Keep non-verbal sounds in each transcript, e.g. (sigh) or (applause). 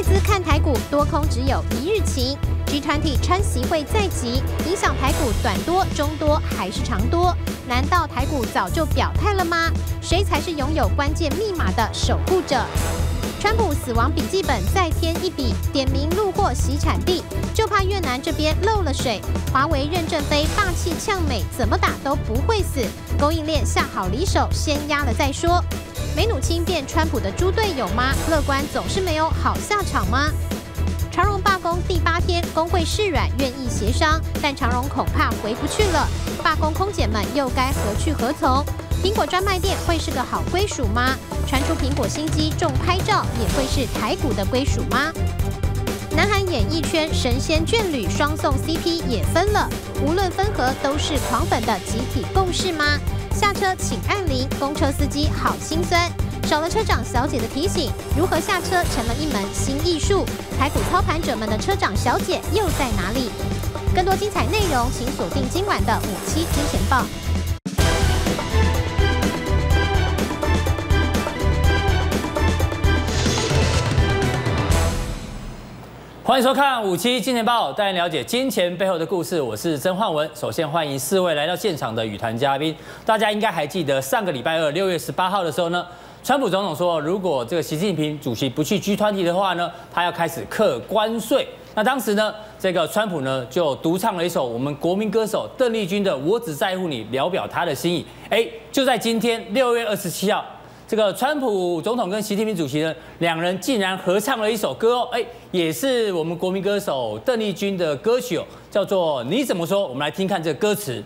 外资看台股多空只有一日晴集团体川席会在即，影响台股短多、中多还是长多？难道台股早就表态了吗？谁才是拥有关键密码的守护者？川普死亡笔记本再添一笔，点名路过洗产地，就怕越南这边漏了水。华为任正非霸气呛美，怎么打都不会死。供应链下好离手，先压了再说。梅努钦变川普的猪队友吗？乐观总是没有好下场吗？长荣罢工第八天，工会示软，愿意协商，但长荣恐怕回不去了。罢工空姐们又该何去何从？苹果专卖店会是个好归属吗？传出苹果新机重拍照，也会是台股的归属吗？南韩演艺圈神仙眷侣双宋 CP 也分了，无论分合都是狂粉的集体共识吗？下车请按铃，公车司机好心酸，少了车长小姐的提醒，如何下车成了一门新艺术。台股操盘者们的车长小姐又在哪里？更多精彩内容，请锁定今晚的五七金钱报。欢迎收看五七金钱报，带您了解金钱背后的故事。我是曾焕文。首先欢迎四位来到现场的与谈嘉宾。大家应该还记得上个礼拜二六月十八号的时候呢，川普总统说，如果这个习近平主席不去 G 团体的话呢，他要开始课关税。那当时呢，这个川普呢就独唱了一首我们国民歌手邓丽君的《我只在乎你》，聊表他的心意。哎，就在今天六月二十七号。这个川普总统跟习近平主席呢，两人竟然合唱了一首歌哦，哎，也是我们国民歌手邓丽君的歌曲哦，叫做《你怎么说》。我们来听看这歌词。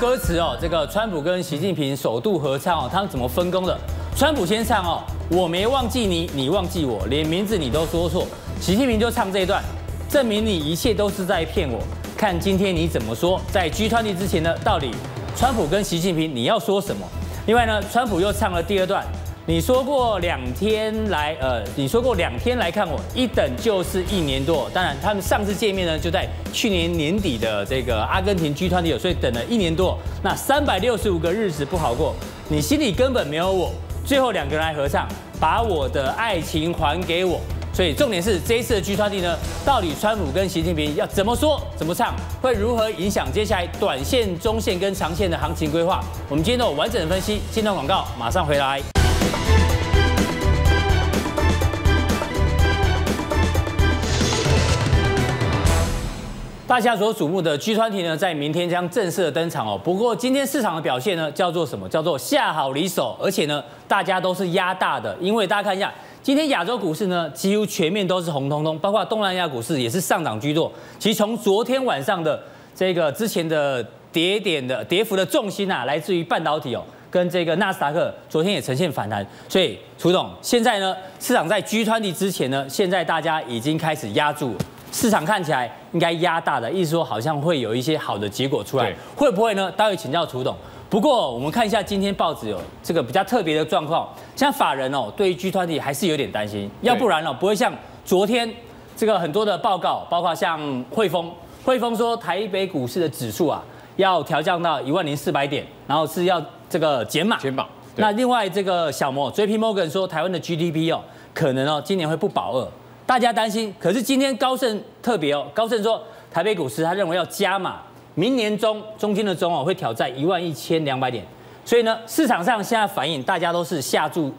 歌词哦，这个川普跟习近平首度合唱哦，他们怎么分工的？川普先唱哦，我没忘记你，你忘记我，连名字你都说错。习近平就唱这一段，证明你一切都是在骗我。看今天你怎么说？在 G20 之前呢，到底川普跟习近平你要说什么？另外呢，川普又唱了第二段。你说过两天来，呃，你说过两天来看我，一等就是一年多。当然，他们上次见面呢，就在去年年底的这个阿根廷 G20，所以等了一年多。那三百六十五个日子不好过，你心里根本没有我。最后两个人来合唱，把我的爱情还给我。所以重点是这一次的 G20 呢，到底川普跟习近平要怎么说、怎么唱，会如何影响接下来短线、中线跟长线的行情规划？我们今天都有完整的分析。进段广告，马上回来。大家所瞩目的 G20 呢，在明天将正式的登场哦。不过今天市场的表现呢，叫做什么？叫做下好离手，而且呢，大家都是压大的。因为大家看一下，今天亚洲股市呢，几乎全面都是红彤彤，包括东南亚股市也是上涨居多。其实从昨天晚上的这个之前的跌点的跌幅的重心啊，来自于半导体哦，跟这个纳斯达克昨天也呈现反弹。所以，楚总，现在呢，市场在 G 团体之前呢，现在大家已经开始压住。市场看起来应该压大的，意思说好像会有一些好的结果出来，会不会呢？待会请教楚董。不过我们看一下今天报纸有这个比较特别的状况，像法人哦，对于 G 团体还是有点担心，要不然哦，不会像昨天这个很多的报告，包括像汇丰，汇丰说台北股市的指数啊要调降到一万零四百点，然后是要这个减码。减码。那另外这个小摩 JP Morgan 说台湾的 GDP 哦，可能哦今年会不保二。大家担心，可是今天高盛特别哦，高盛说台北股市他认为要加码，明年中中间的中哦会挑战一万一千两百点，所以呢市场上现在反应大家都是下注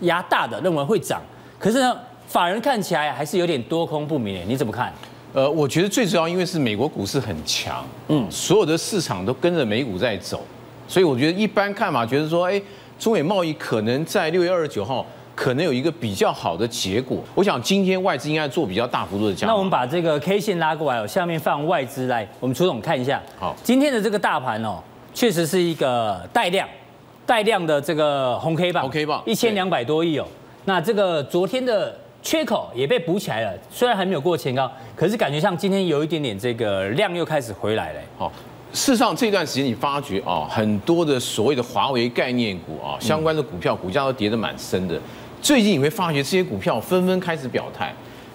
压大的，认为会涨，可是呢法人看起来还是有点多空不明，你怎么看？呃，我觉得最主要因为是美国股市很强，嗯，所有的市场都跟着美股在走，所以我觉得一般看法，觉得说，哎，中美贸易可能在六月二十九号可能有一个比较好的结果。我想今天外资应该做比较大幅度的加码。那我们把这个 K 线拉过来哦，下面放外资来，我们楚总看一下。好，今天的这个大盘哦，确实是一个带量、带量的这个红 K 棒，红 K 棒一千两百多亿哦。那这个昨天的。缺口也被补起来了，虽然还没有过前高，可是感觉像今天有一点点这个量又开始回来了。好，事实上这段时间你发觉啊，很多的所谓的华为概念股啊，相关的股票股价都跌得蛮深的。最近你会发觉这些股票纷纷开始表态，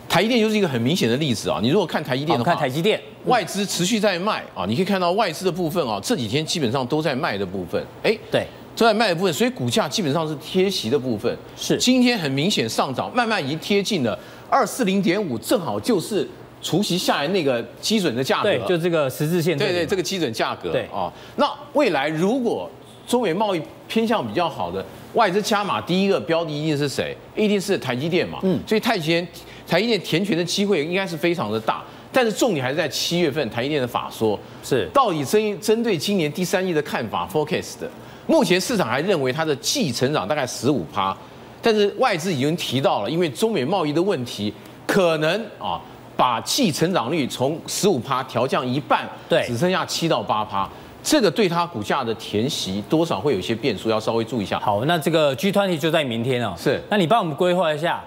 台积电就是一个很明显的例子啊。你如果看台积电的话，看台积电，外资持续在卖啊，你可以看到外资的部分啊，这几天基本上都在卖的部分。哎，对。都在卖的部分，所以股价基本上是贴息的部分。是，今天很明显上涨，慢慢已经贴近了二四零点五，正好就是除息下来那个基准的价格。对，就这个十字线。对对，这个基准价格。对啊，那未来如果中美贸易偏向比较好的，外资加码第一个标的一定是谁？一定是台积电嘛。嗯。所以台积电台积电填权的机会应该是非常的大，但是重点还是在七月份台积电的法说，是到底针针对今年第三季的看法 forecast 的。目前市场还认为它的季成长大概十五趴，但是外资已经提到了，因为中美贸易的问题，可能啊把季成长率从十五趴调降一半，对，只剩下七到八趴，这个对它股价的填息多少会有一些变数，要稍微注意一下。好，那这个 G 团体就在明天哦，是，那你帮我们规划一下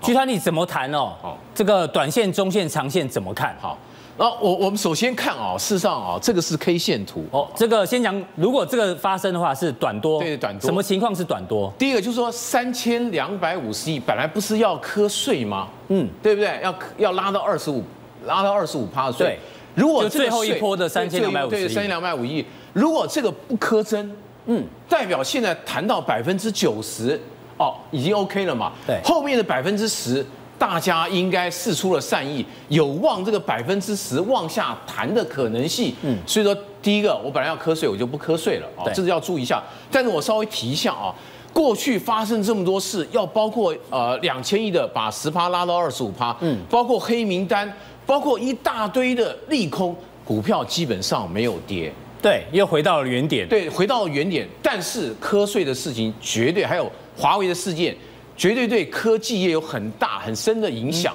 G 团体怎么谈哦？好，这个短线、中线、长线怎么看？好。那我我们首先看啊，事实上啊，这个是 K 线图哦。这个先讲，如果这个发生的话是短多，对，短多。什么情况是短多？第一个就是说三千两百五十亿本来不是要课税吗？嗯，对不对？要要拉到二十五，拉到二十五趴的税。对。如果最后一波的三千两百五十亿，对，三千两百五亿，如果这个不课征，嗯，代表现在谈到百分之九十，哦，已经 OK 了嘛？对。后面的百分之十。大家应该释出了善意，有望这个百分之十往下谈的可能性。嗯，所以说第一个，我本来要瞌睡，我就不瞌睡了啊，这是要注意一下。但是我稍微提一下啊，过去发生这么多事，要包括呃两千亿的把十趴拉到二十五趴，嗯，包括黑名单，包括一大堆的利空，股票基本上没有跌，对，又回到了原点，对，回到了原点。但是瞌睡的事情绝对还有华为的事件。绝对对科技业有很大很深的影响。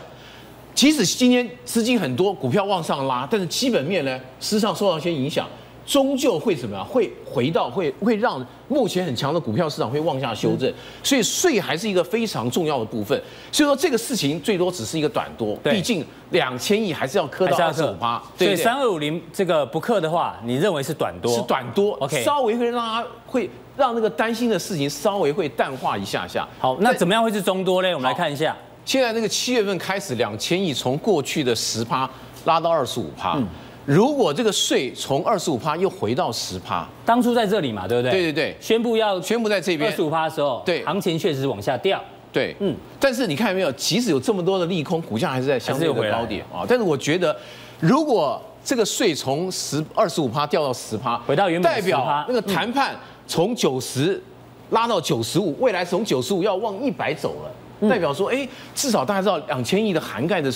即使今天资金很多，股票往上拉，但是基本面呢，事实际上受到一些影响，终究会怎么样？会回到会会让目前很强的股票市场会往下修正。所以税还是一个非常重要的部分。所以说这个事情最多只是一个短多，毕竟两千亿还是要磕到二十五趴。所以三二五零这个不克的话，你认为是短多？是短多。OK，稍微会让它会。让那个担心的事情稍微会淡化一下下。好，那怎么样会是中多呢？我们来看一下。现在那个七月份开始两千亿，从过去的十趴拉到二十五趴。嗯。如果这个税从二十五趴又回到十趴，当初在这里嘛，对不对？对对对。宣布要宣布在这边二十五趴的时候，对，行情确实往下掉。对，嗯。但是你看有没有，即使有这么多的利空，股价还是在相对的高点啊。但是我觉得，如果这个税从十二十五趴掉到十趴，回到原本代表那个谈判从九十。拉到九十五，未来从九十五要往一百走了，代表说，哎，至少大家知道两千亿的涵盖的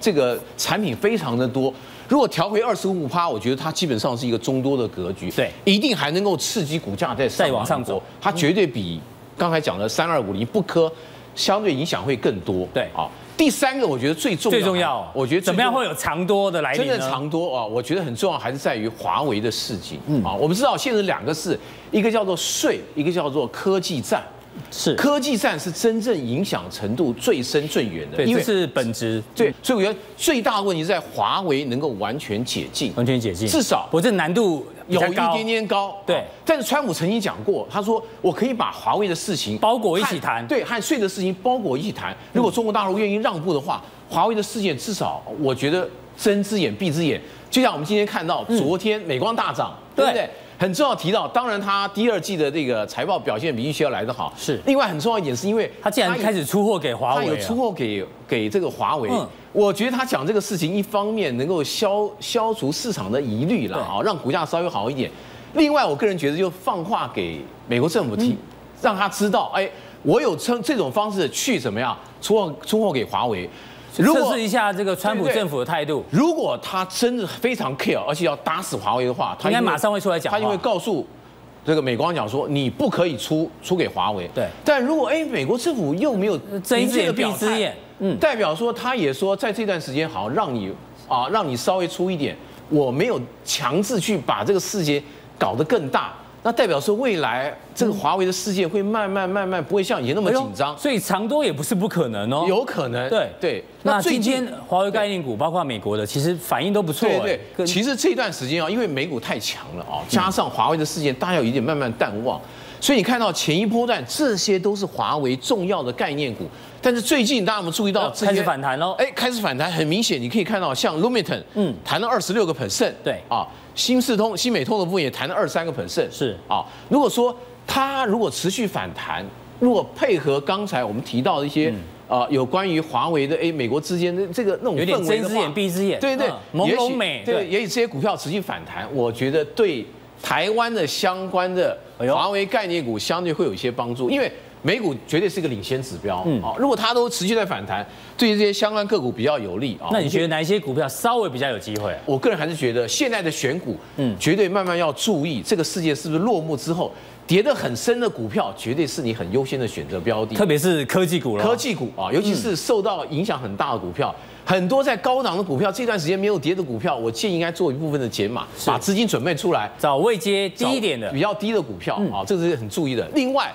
这个产品非常的多。如果调回二十五趴，我觉得它基本上是一个中多的格局，对，一定还能够刺激股价再再往上走。它绝对比刚才讲的三二五零不科相对影响会更多。对，啊。第三个，我觉得最重要，最重要，我觉得怎么样会有长多的来临呢？真的长多啊，我觉得很重要，还是在于华为的事情。嗯啊，我们知道现在两个事，一个叫做税，一个叫做科技战。是科技战是真正影响程度最深最远的，因为是本质。对，所以我觉得最大的问题是在华为能够完全解禁，完全解禁，至少我这难度有一点点高。对，但是川普曾经讲过，他说我可以把华为的事情包裹一起谈，对，和税的事情包裹一起谈。如果中国大陆愿意让步的话，华为的事件至少我觉得睁只眼闭只眼。就像我们今天看到，昨天美光大涨，对不对？很重要提到，当然他第二季的这个财报表现比预期要来得好。是。另外很重要一点，是因为他竟然开始出货给华为，它有出货给给这个华为。嗯。我觉得他讲这个事情，一方面能够消消除市场的疑虑了啊，让股价稍微好一点。另外，我个人觉得就放话给美国政府听，让他知道，哎，我有称这种方式去怎么样出货出货给华为。如果测试一下这个川普政府的态度，如果他真的非常 care，而且要打死华为的话，他应该马上会出来讲，他就会告诉这个美国讲说，你不可以出出给华为。对，但如果哎，美国政府又没有睁一只眼闭一只眼，嗯，代表说他也说在这段时间好让你啊，让你稍微出一点，我没有强制去把这个世界搞得更大。那代表说，未来这个华为的世界会慢慢慢慢不会像以前那么紧张，所以长多也不是不可能哦，有可能。对对。那最近华为概念股，包括美国的，其实反应都不错。对对。其实这段时间啊，因为美股太强了啊，加上华为的事件，大家有一点慢慢淡忘，所以你看到前一波段，这些都是华为重要的概念股。但是最近大家有没有注意到开始反弹喽？哎，开始反弹，很明显，你可以看到像 Lumentum，嗯，弹了二十六个 percent。对啊。新四通、新美通的部分也弹了二三个 percent，是啊。如果说它如果持续反弹，如果配合刚才我们提到的一些呃有关于华为的哎美国之间的这个那种氛围的话，睁一只眼闭一只眼，对对，朦胧美，对，也许这些股票持续反弹，我觉得对台湾的相关的华为概念股相对会有一些帮助，因为。美股绝对是一个领先指标，嗯，如果它都持续在反弹，对于这些相关个股比较有利啊。那你觉得哪一些股票稍微比较有机会？我个人还是觉得现在的选股，嗯，绝对慢慢要注意这个世界是不是落幕之后跌得很深的股票，绝对是你很优先的选择标的，特别是科技股了。科技股啊，尤其是受到影响很大的股票，很多在高档的股票这段时间没有跌的股票，我建议应该做一部分的减码，把资金准备出来，找位接低一点的、比较低的股票啊，这个是很注意的。另外。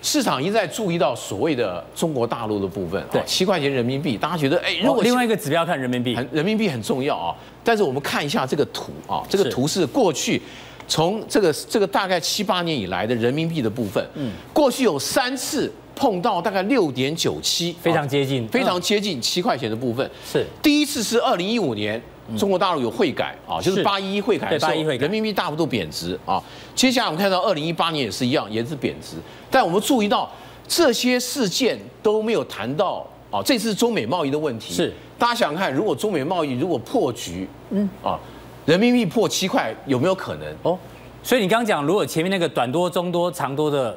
市场一再注意到所谓的中国大陆的部分，对，七块钱人民币，大家觉得，哎，如果另外一个指标看人民币，很人民币很重要啊。但是我们看一下这个图啊，这个图是过去从这个这个大概七八年以来的人民币的部分，嗯，过去有三次碰到大概六点九七，非常接近，非常接近七块钱的部分，是第一次是二零一五年。中国大陆有汇改啊，就是八一一汇改的时候，人民币大幅度贬值啊。接下来我们看到二零一八年也是一样，也是贬值。但我们注意到这些事件都没有谈到啊，这次中美贸易的问题。是，大家想想看，如果中美贸易如果破局，嗯啊，人民币破七块有没有可能？哦，所以你刚刚讲，如果前面那个短多、中多、长多的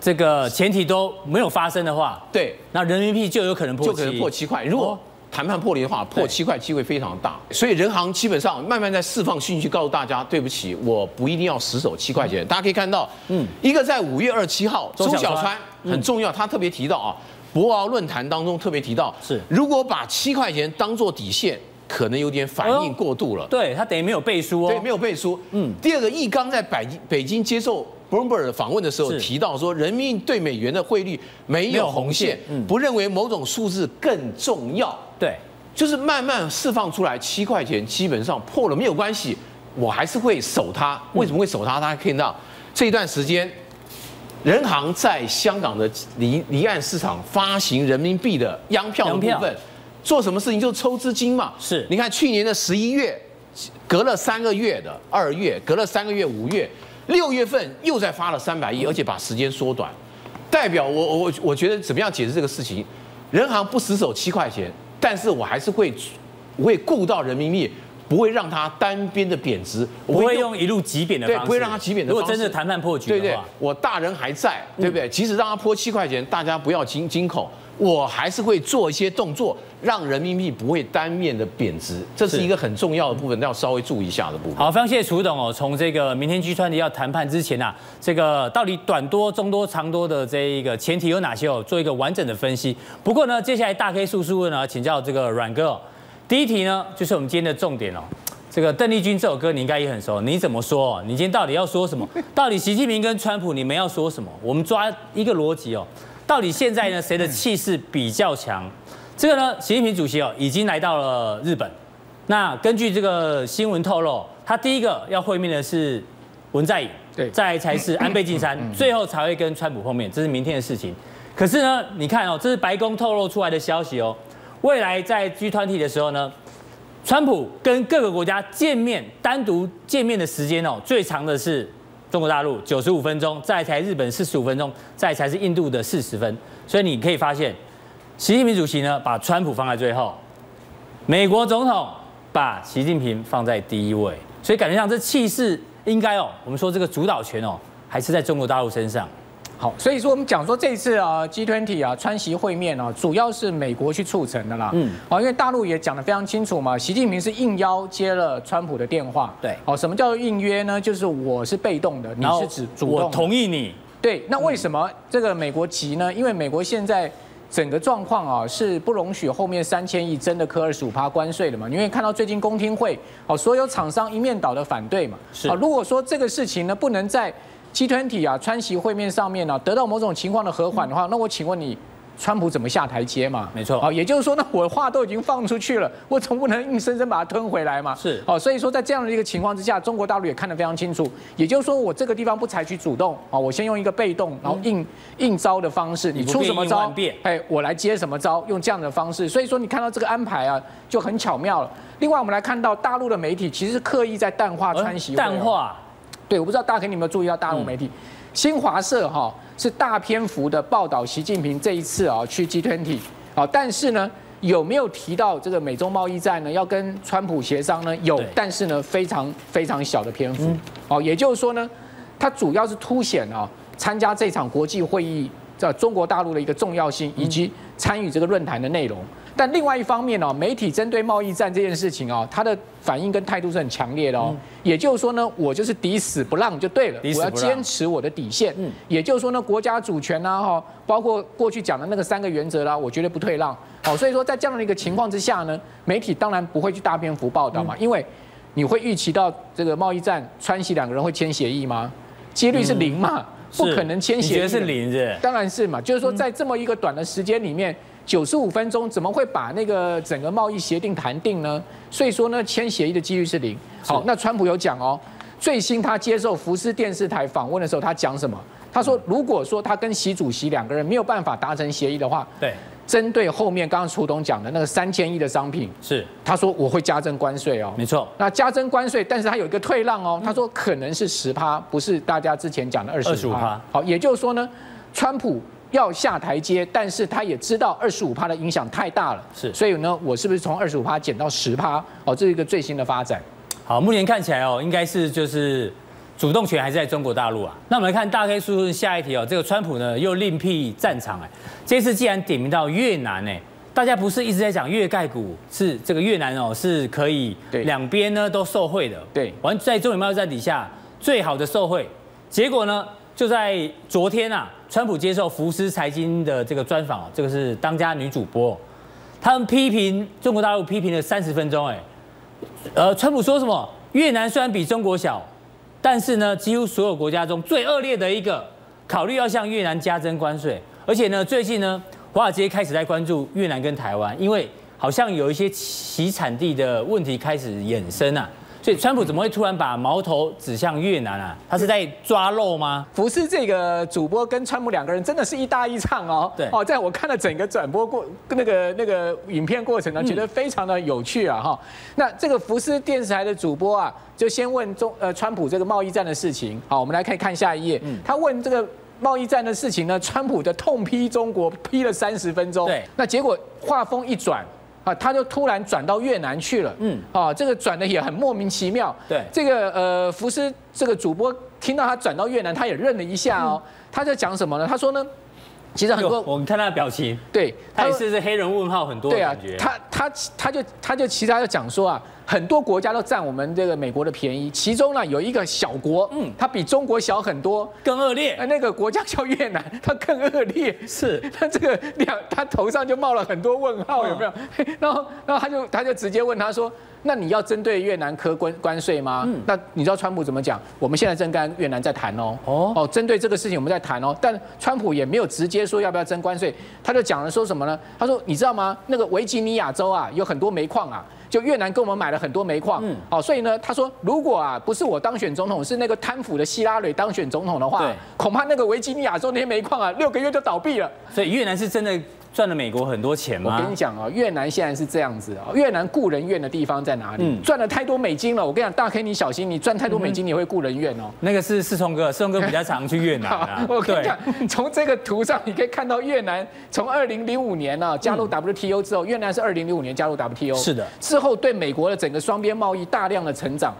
这个前提都没有发生的话，对，那人民币就有可能破，就可能破七块。如果谈判破裂的话，破七块机会非常大，所以人行基本上慢慢在释放信息，告诉大家，对不起，我不一定要死守七块钱。大家可以看到，嗯，一个在五月二十七号，周小川很重要，他特别提到啊，博鳌论坛当中特别提到，是如果把七块钱当做底线，可能有点反应过度了。对，他等于没有背书哦，对，没有背书。嗯，第二个，易纲在北京北京接受 Bloomberg 访问的时候提到说，人民对美元的汇率没有红线，不认为某种数字更重要。对，就是慢慢释放出来，七块钱基本上破了没有关系，我还是会守它。为什么会守它？大家可以看到这一段时间，人行在香港的离离岸市场发行人民币的央票的部分，做什么事情就抽资金嘛。是，你看去年的十一月，隔了三个月的二月，隔了三个月五月，六月份又再发了三百亿，而且把时间缩短，代表我我我觉得怎么样解释这个事情？人行不死守七块钱。但是我还是会，我会顾到人民币，不会让它单边的贬值，我不会用一路急贬的方式，对，不会让它急贬的方式。如果真的谈判破局的话，对对，我大人还在，对不对？即使让它破七块钱，大家不要惊惊恐。我还是会做一些动作，让人民币不会单面的贬值，这是一个很重要的部分，要稍微注意一下的部分。好，非常谢谢楚董哦。从这个明天 G 川的要谈判之前呐、啊，这个到底短多、中多、长多的这一个前提有哪些哦？做一个完整的分析。不过呢，接下来大 K 叔叔呢，请教这个阮哥哦。第一题呢，就是我们今天的重点哦。这个邓丽君这首歌你应该也很熟，你怎么说？你今天到底要说什么？到底习近平跟川普你们要说什么？我们抓一个逻辑哦。到底现在呢，谁的气势比较强？这个呢，习近平主席哦已经来到了日本。那根据这个新闻透露，他第一个要会面的是文在寅，对，再才是安倍晋三，最后才会跟川普碰面，这是明天的事情。可是呢，你看哦，这是白宫透露出来的消息哦。未来在 G 团体的时候呢，川普跟各个国家见面，单独见面的时间哦，最长的是。中国大陆九十五分钟，再才日本四十五分钟，再才是印度的四十分。所以你可以发现，习近平主席呢把川普放在最后，美国总统把习近平放在第一位。所以感觉上这气势应该哦，我们说这个主导权哦还是在中国大陆身上。好，所以说我们讲说这次啊，G20 啊川习会面啊，主要是美国去促成的啦。嗯，好，因为大陆也讲得非常清楚嘛，习近平是应邀接了川普的电话。对，哦，什么叫做应约呢？就是我是被动的，你是指主动。我同意你。对，那为什么这个美国急呢？因为美国现在整个状况啊是不容许后面三千亿真的科二十五趴关税的嘛？因为看到最近公听会，哦，所有厂商一面倒的反对嘛。是。啊，如果说这个事情呢不能在 G20 啊，川习会面上面呢、啊，得到某种情况的和缓的话，那我请问你，川普怎么下台阶嘛？没错，好，也就是说，那我的话都已经放出去了，我总不能硬生生把它吞回来嘛？是，好，所以说在这样的一个情况之下，中国大陆也看得非常清楚，也就是说，我这个地方不采取主动，啊，我先用一个被动，然后应应招的方式，你出什么招，哎，我来接什么招，用这样的方式，所以说你看到这个安排啊，就很巧妙了。另外，我们来看到大陆的媒体其实是刻意在淡化川习会，淡化，对，我不知道大家有没有注意到大陆媒体。嗯新华社哈是大篇幅的报道习近平这一次啊去 G20 啊，但是呢有没有提到这个美中贸易战呢？要跟川普协商呢？有，但是呢非常非常小的篇幅哦，也就是说呢，它主要是凸显啊参加这场国际会议在中国大陆的一个重要性，以及参与这个论坛的内容。但另外一方面呢，媒体针对贸易战这件事情啊，他的反应跟态度是很强烈的哦。也就是说呢，我就是抵死不让就对了，我要坚持我的底线。嗯，也就是说呢，国家主权呐，哈，包括过去讲的那个三个原则啦，我绝对不退让。好，所以说在这样的一个情况之下呢，媒体当然不会去大篇幅报道嘛，因为你会预期到这个贸易战，川西两个人会签协议吗？几率是零嘛，不可能签协议。是零是？当然是嘛，就是说在这么一个短的时间里面。九十五分钟怎么会把那个整个贸易协定谈定呢？所以说呢，签协议的几率是零。好，那川普有讲哦，最新他接受福斯电视台访问的时候，他讲什么？他说，如果说他跟习主席两个人没有办法达成协议的话，对，针对后面刚刚楚董讲的那个三千亿的商品，是他说我会加征关税哦，没错。那加征关税，但是他有一个退让哦，他说可能是十趴，不是大家之前讲的二十五趴。好，也就是说呢，川普。要下台阶，但是他也知道二十五趴的影响太大了，是，所以呢，我是不是从二十五趴减到十趴？哦，这是一个最新的发展。好，目前看起来哦，应该是就是主动权还是在中国大陆啊。那我们来看大 K 叔叔下一题哦，这个川普呢又另辟战场哎，这次既然点名到越南哎，大家不是一直在讲越盖股是这个越南哦是可以两边呢都受惠的，对，完在中美贸易战底下最好的受惠，结果呢就在昨天啊。川普接受福斯财经的这个专访，这个是当家女主播，他们批评中国大陆批评了三十分钟，哎，呃，川普说什么？越南虽然比中国小，但是呢，几乎所有国家中最恶劣的一个，考虑要向越南加征关税，而且呢，最近呢，华尔街开始在关注越南跟台湾，因为好像有一些其产地的问题开始衍生啊。所以川普怎么会突然把矛头指向越南啊？他是在抓漏吗？福斯这个主播跟川普两个人真的是一搭一唱哦。对哦，在我看了整个转播过那个那个影片过程呢，觉得非常的有趣啊哈。那这个福斯电视台的主播啊，就先问中呃川普这个贸易战的事情。好，我们来看看下一页。他问这个贸易战的事情呢，川普的痛批中国批了三十分钟。对，那结果话锋一转。啊，他就突然转到越南去了。嗯，啊，这个转的也很莫名其妙。对，这个呃，福斯这个主播听到他转到越南，他也愣了一下哦。他在讲什么呢？他说呢，其实很多，我们看他的表情，对，他也是是黑人问号很多的感觉。对啊，他他他就他就其实他就讲说啊。很多国家都占我们这个美国的便宜，其中呢有一个小国，嗯，它比中国小很多，更恶劣。那个国家叫越南，它更恶劣。是，他这个两，它头上就冒了很多问号，有没有？(laughs) 然后，然后他就他就直接问他说：“那你要针对越南科关关税吗？”嗯，那你知道川普怎么讲？我们现在正跟越南在谈哦。哦哦，针对这个事情我们在谈哦。但川普也没有直接说要不要征关税，他就讲了说什么呢？他说：“你知道吗？那个维吉尼亚州啊，有很多煤矿啊。”就越南跟我们买了很多煤矿，嗯，好，所以呢，他说如果啊不是我当选总统，是那个贪腐的希拉蕊当选总统的话，恐怕那个维吉尼亚州那些煤矿啊，六个月就倒闭了。所以越南是真的。赚了美国很多钱吗？我跟你讲啊，越南现在是这样子啊，越南雇人怨的地方在哪里？赚了太多美金了。我跟你讲，大 K 你小心，你赚太多美金，你会雇人怨哦。那个是世聪哥，世聪哥比较常去越南啊。(laughs) 我跟你讲，从这个图上你可以看到，越南从二零零五年呢加入 WTO 之后，越南是二零零五年加入 WTO，是的。之后对美国的整个双边贸易大量的成长，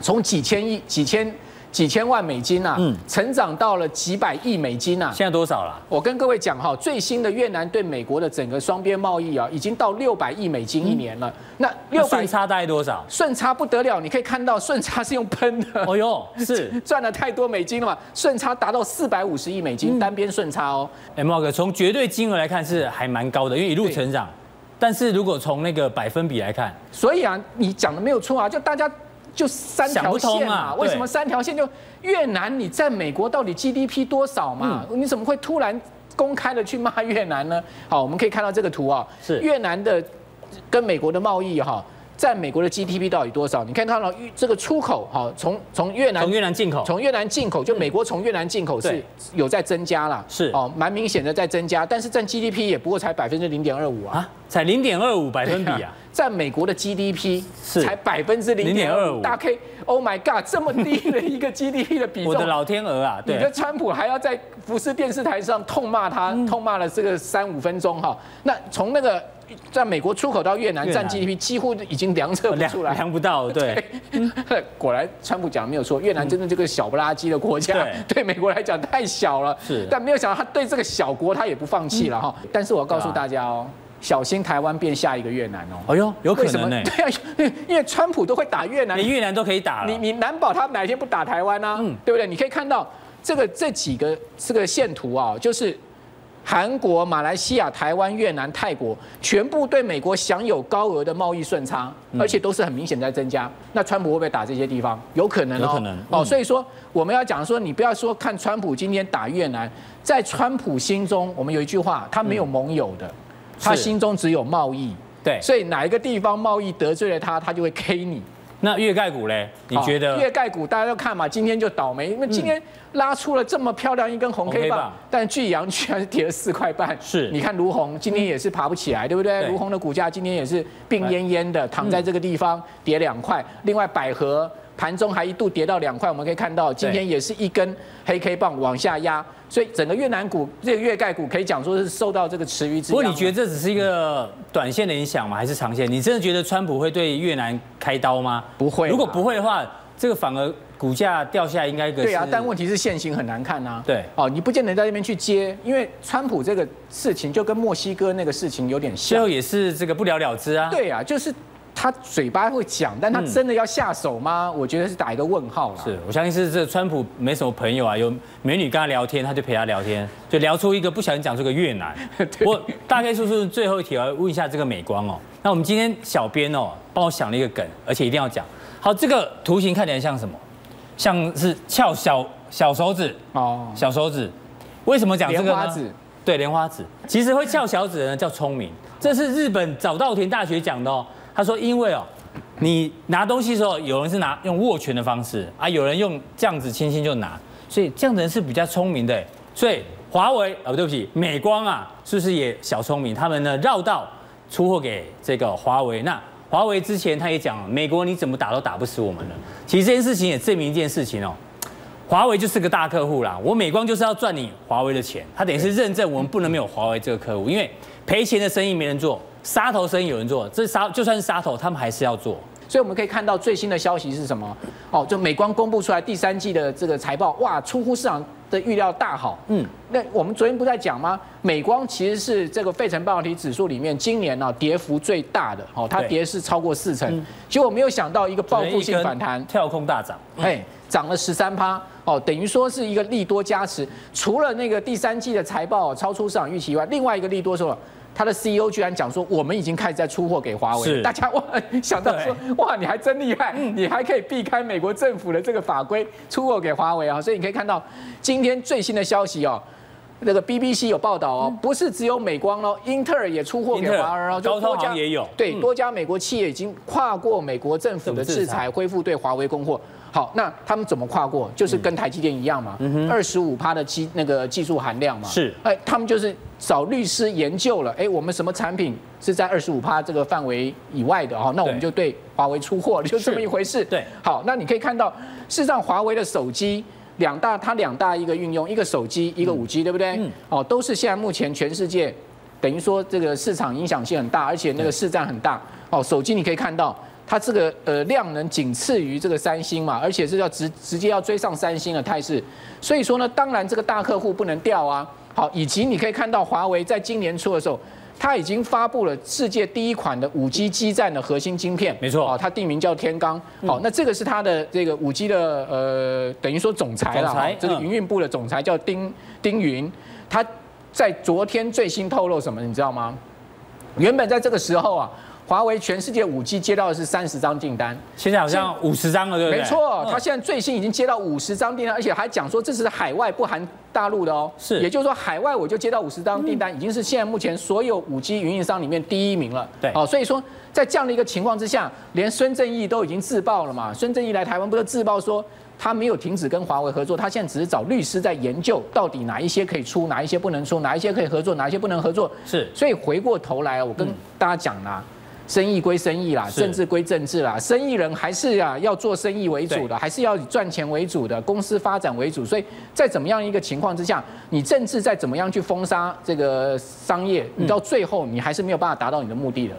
从几千亿、几千。几千万美金啊，嗯，成长到了几百亿美金啊。现在多少了？我跟各位讲哈，最新的越南对美国的整个双边贸易啊，已经到六百亿美金一年了。嗯、那六百顺差大概多少？顺差不得了，你可以看到顺差是用喷的。哦呦，是 (laughs) 赚了太多美金了嘛？顺差达到四百五十亿美金，嗯、单边顺差哦。哎，茂哥，从绝对金额来看是还蛮高的，因为一路成长。但是如果从那个百分比来看，所以啊，你讲的没有错啊，就大家。就三条线嘛？为什么三条线？就越南，你在美国到底 GDP 多少嘛？你怎么会突然公开的去骂越南呢？好，我们可以看到这个图啊，是越南的跟美国的贸易哈。在美国的 GDP 到底多少？你看到这个出口，哈，从从越南从越南进口，从越南进口，就美国从越南进口是有在增加了，是哦，蛮明显的在增加，但是占 GDP 也不过才百分之零点二五啊，才零点二五百分比啊，占美国的 GDP 是。才百分之零点二五，大 K Oh my God，这么低的一个 GDP 的比重，我的老天鹅啊，你的川普还要在福斯电视台上痛骂他，痛骂了这个三五分钟哈，那从那个。在美国出口到越南占 GDP 几乎已经量测不出来，量不到。(laughs) 对，(laughs) 果然川普讲的没有错，越南真的这个小不拉几的国家，(laughs) 对。美国来讲太小了。是，但没有想到他对这个小国他也不放弃了哈。但是我要告诉大家哦，小心台湾变下一个越南哦。哎呦，有可能呢。对啊，(laughs) 因为川普都会打越南，连越南都可以打。你你难保他哪一天不打台湾呢？嗯，对不对？你可以看到这个这几个这个线图啊，就是。韩国、马来西亚、台湾、越南、泰国，全部对美国享有高额的贸易顺差，而且都是很明显在增加。那川普会不会打这些地方？有可能哦。有可能哦。所以说，我们要讲说，你不要说看川普今天打越南，在川普心中，我们有一句话，他没有盟友的，他心中只有贸易。对。所以哪一个地方贸易得罪了他，他就会 K 你。那月盖股嘞？你觉得？月盖股大家都看嘛，今天就倒霉，因为今天拉出了这么漂亮一根红 K 棒，但巨阳居然是跌了四块半。是，你看卢鸿今天也是爬不起来，对不对？卢鸿的股价今天也是病恹恹的，躺在这个地方跌两块。另外百合盘中还一度跌到两块，我们可以看到今天也是一根黑 K 棒往下压。所以整个越南股，这个越盖股可以讲说是受到这个池鱼之殃。不过你觉得这只是一个短线的影响吗？还是长线？你真的觉得川普会对越南开刀吗？不会。如果不会的话，这个反而股价掉下来应该个。对啊，但问题是现行很难看呐。对。哦，你不见得在那边去接，因为川普这个事情就跟墨西哥那个事情有点像。最后也是这个不了了之啊。对啊，就是。他嘴巴会讲，但他真的要下手吗？嗯、我觉得是打一个问号了。是我相信是这川普没什么朋友啊，有美女跟他聊天，他就陪他聊天，就聊出一个不小心讲出个越南。(laughs) 我大概说是最后一题，我要问一下这个美光哦。那我们今天小编哦帮我想了一个梗，而且一定要讲。好，这个图形看起来像什么？像是翘小小手指哦，小手指。为什么讲这个花指。对，莲花指。其实会翘小指的人叫聪明，这是日本早稻田大学讲的哦。他说：“因为哦，你拿东西的时候，有人是拿用握拳的方式啊，有人用这样子轻轻就拿，所以这样的人是比较聪明的。所以华为哦，对不起，美光啊，是不是也小聪明？他们呢绕道出货给这个华为。那华为之前他也讲，美国你怎么打都打不死我们了。其实这件事情也证明一件事情哦，华为就是个大客户啦。我美光就是要赚你华为的钱，他等于是认证我们不能没有华为这个客户，因为赔钱的生意没人做。”杀头生意有人做，这杀就算是杀头，他们还是要做。所以我们可以看到最新的消息是什么？哦，就美光公布出来第三季的这个财报，哇，出乎市场的预料大好。嗯，那我们昨天不在讲吗？美光其实是这个费城半导体指数里面今年呢跌幅最大的，哦，它跌是超过四成。结果没有想到一个报复性反弹，跳空大涨，哎，涨了十三趴，哦，等于说是一个利多加持。除了那个第三季的财报超出市场预期以外，另外一个利多是什么？他的 CEO 居然讲说，我们已经开始在出货给华为，大家哇想到说哇，你还真厉害，你还可以避开美国政府的这个法规出货给华为啊，所以你可以看到今天最新的消息哦，那个 BBC 有报道哦，不是只有美光喽，英特尔也出货给华为哦，高通好像也有，对，多家美国企业已经跨过美国政府的制裁，恢复对华为供货。好，那他们怎么跨过？就是跟台积电一样嘛，二十五趴的技那个技术含量嘛。是，哎，他们就是找律师研究了，哎，我们什么产品是在二十五趴这个范围以外的哈？那我们就对华为出货，就这么一回事。对，好，那你可以看到，事实上华为的手机两大，它两大一个运用，一个手机，一个五 G，对不对？哦，都是现在目前全世界等于说这个市场影响性很大，而且那个市占很大。哦，手机你可以看到。它这个呃量能仅次于这个三星嘛，而且是要直直接要追上三星的态势，所以说呢，当然这个大客户不能掉啊。好，以及你可以看到华为在今年初的时候，它已经发布了世界第一款的五 G 基站的核心晶片，没错啊，它定名叫天罡。好，那这个是它的这个五 G 的呃等于说总裁了，这个营运部的总裁叫丁丁云，他在昨天最新透露什么，你知道吗？原本在这个时候啊。华为全世界五 G 接到的是三十张订单，现在好像五十张了，对不对？没错，他现在最新已经接到五十张订单，而且还讲说这是海外不含大陆的哦。是，也就是说海外我就接到五十张订单，已经是现在目前所有五 G 运营商里面第一名了。对，哦，所以说在这样的一个情况之下，连孙正义都已经自爆了嘛。孙正义来台湾不是自爆说他没有停止跟华为合作，他现在只是找律师在研究到底哪一些可以出，哪一些不能出，哪一些可以合作，哪一些不能合作。是，所以回过头来，我跟大家讲啦。生意归生意啦，政治归政治啦，生意人还是啊要做生意为主的，还是要以赚钱为主的，公司发展为主。所以在怎么样一个情况之下，你政治再怎么样去封杀这个商业，你到最后你还是没有办法达到你的目的的。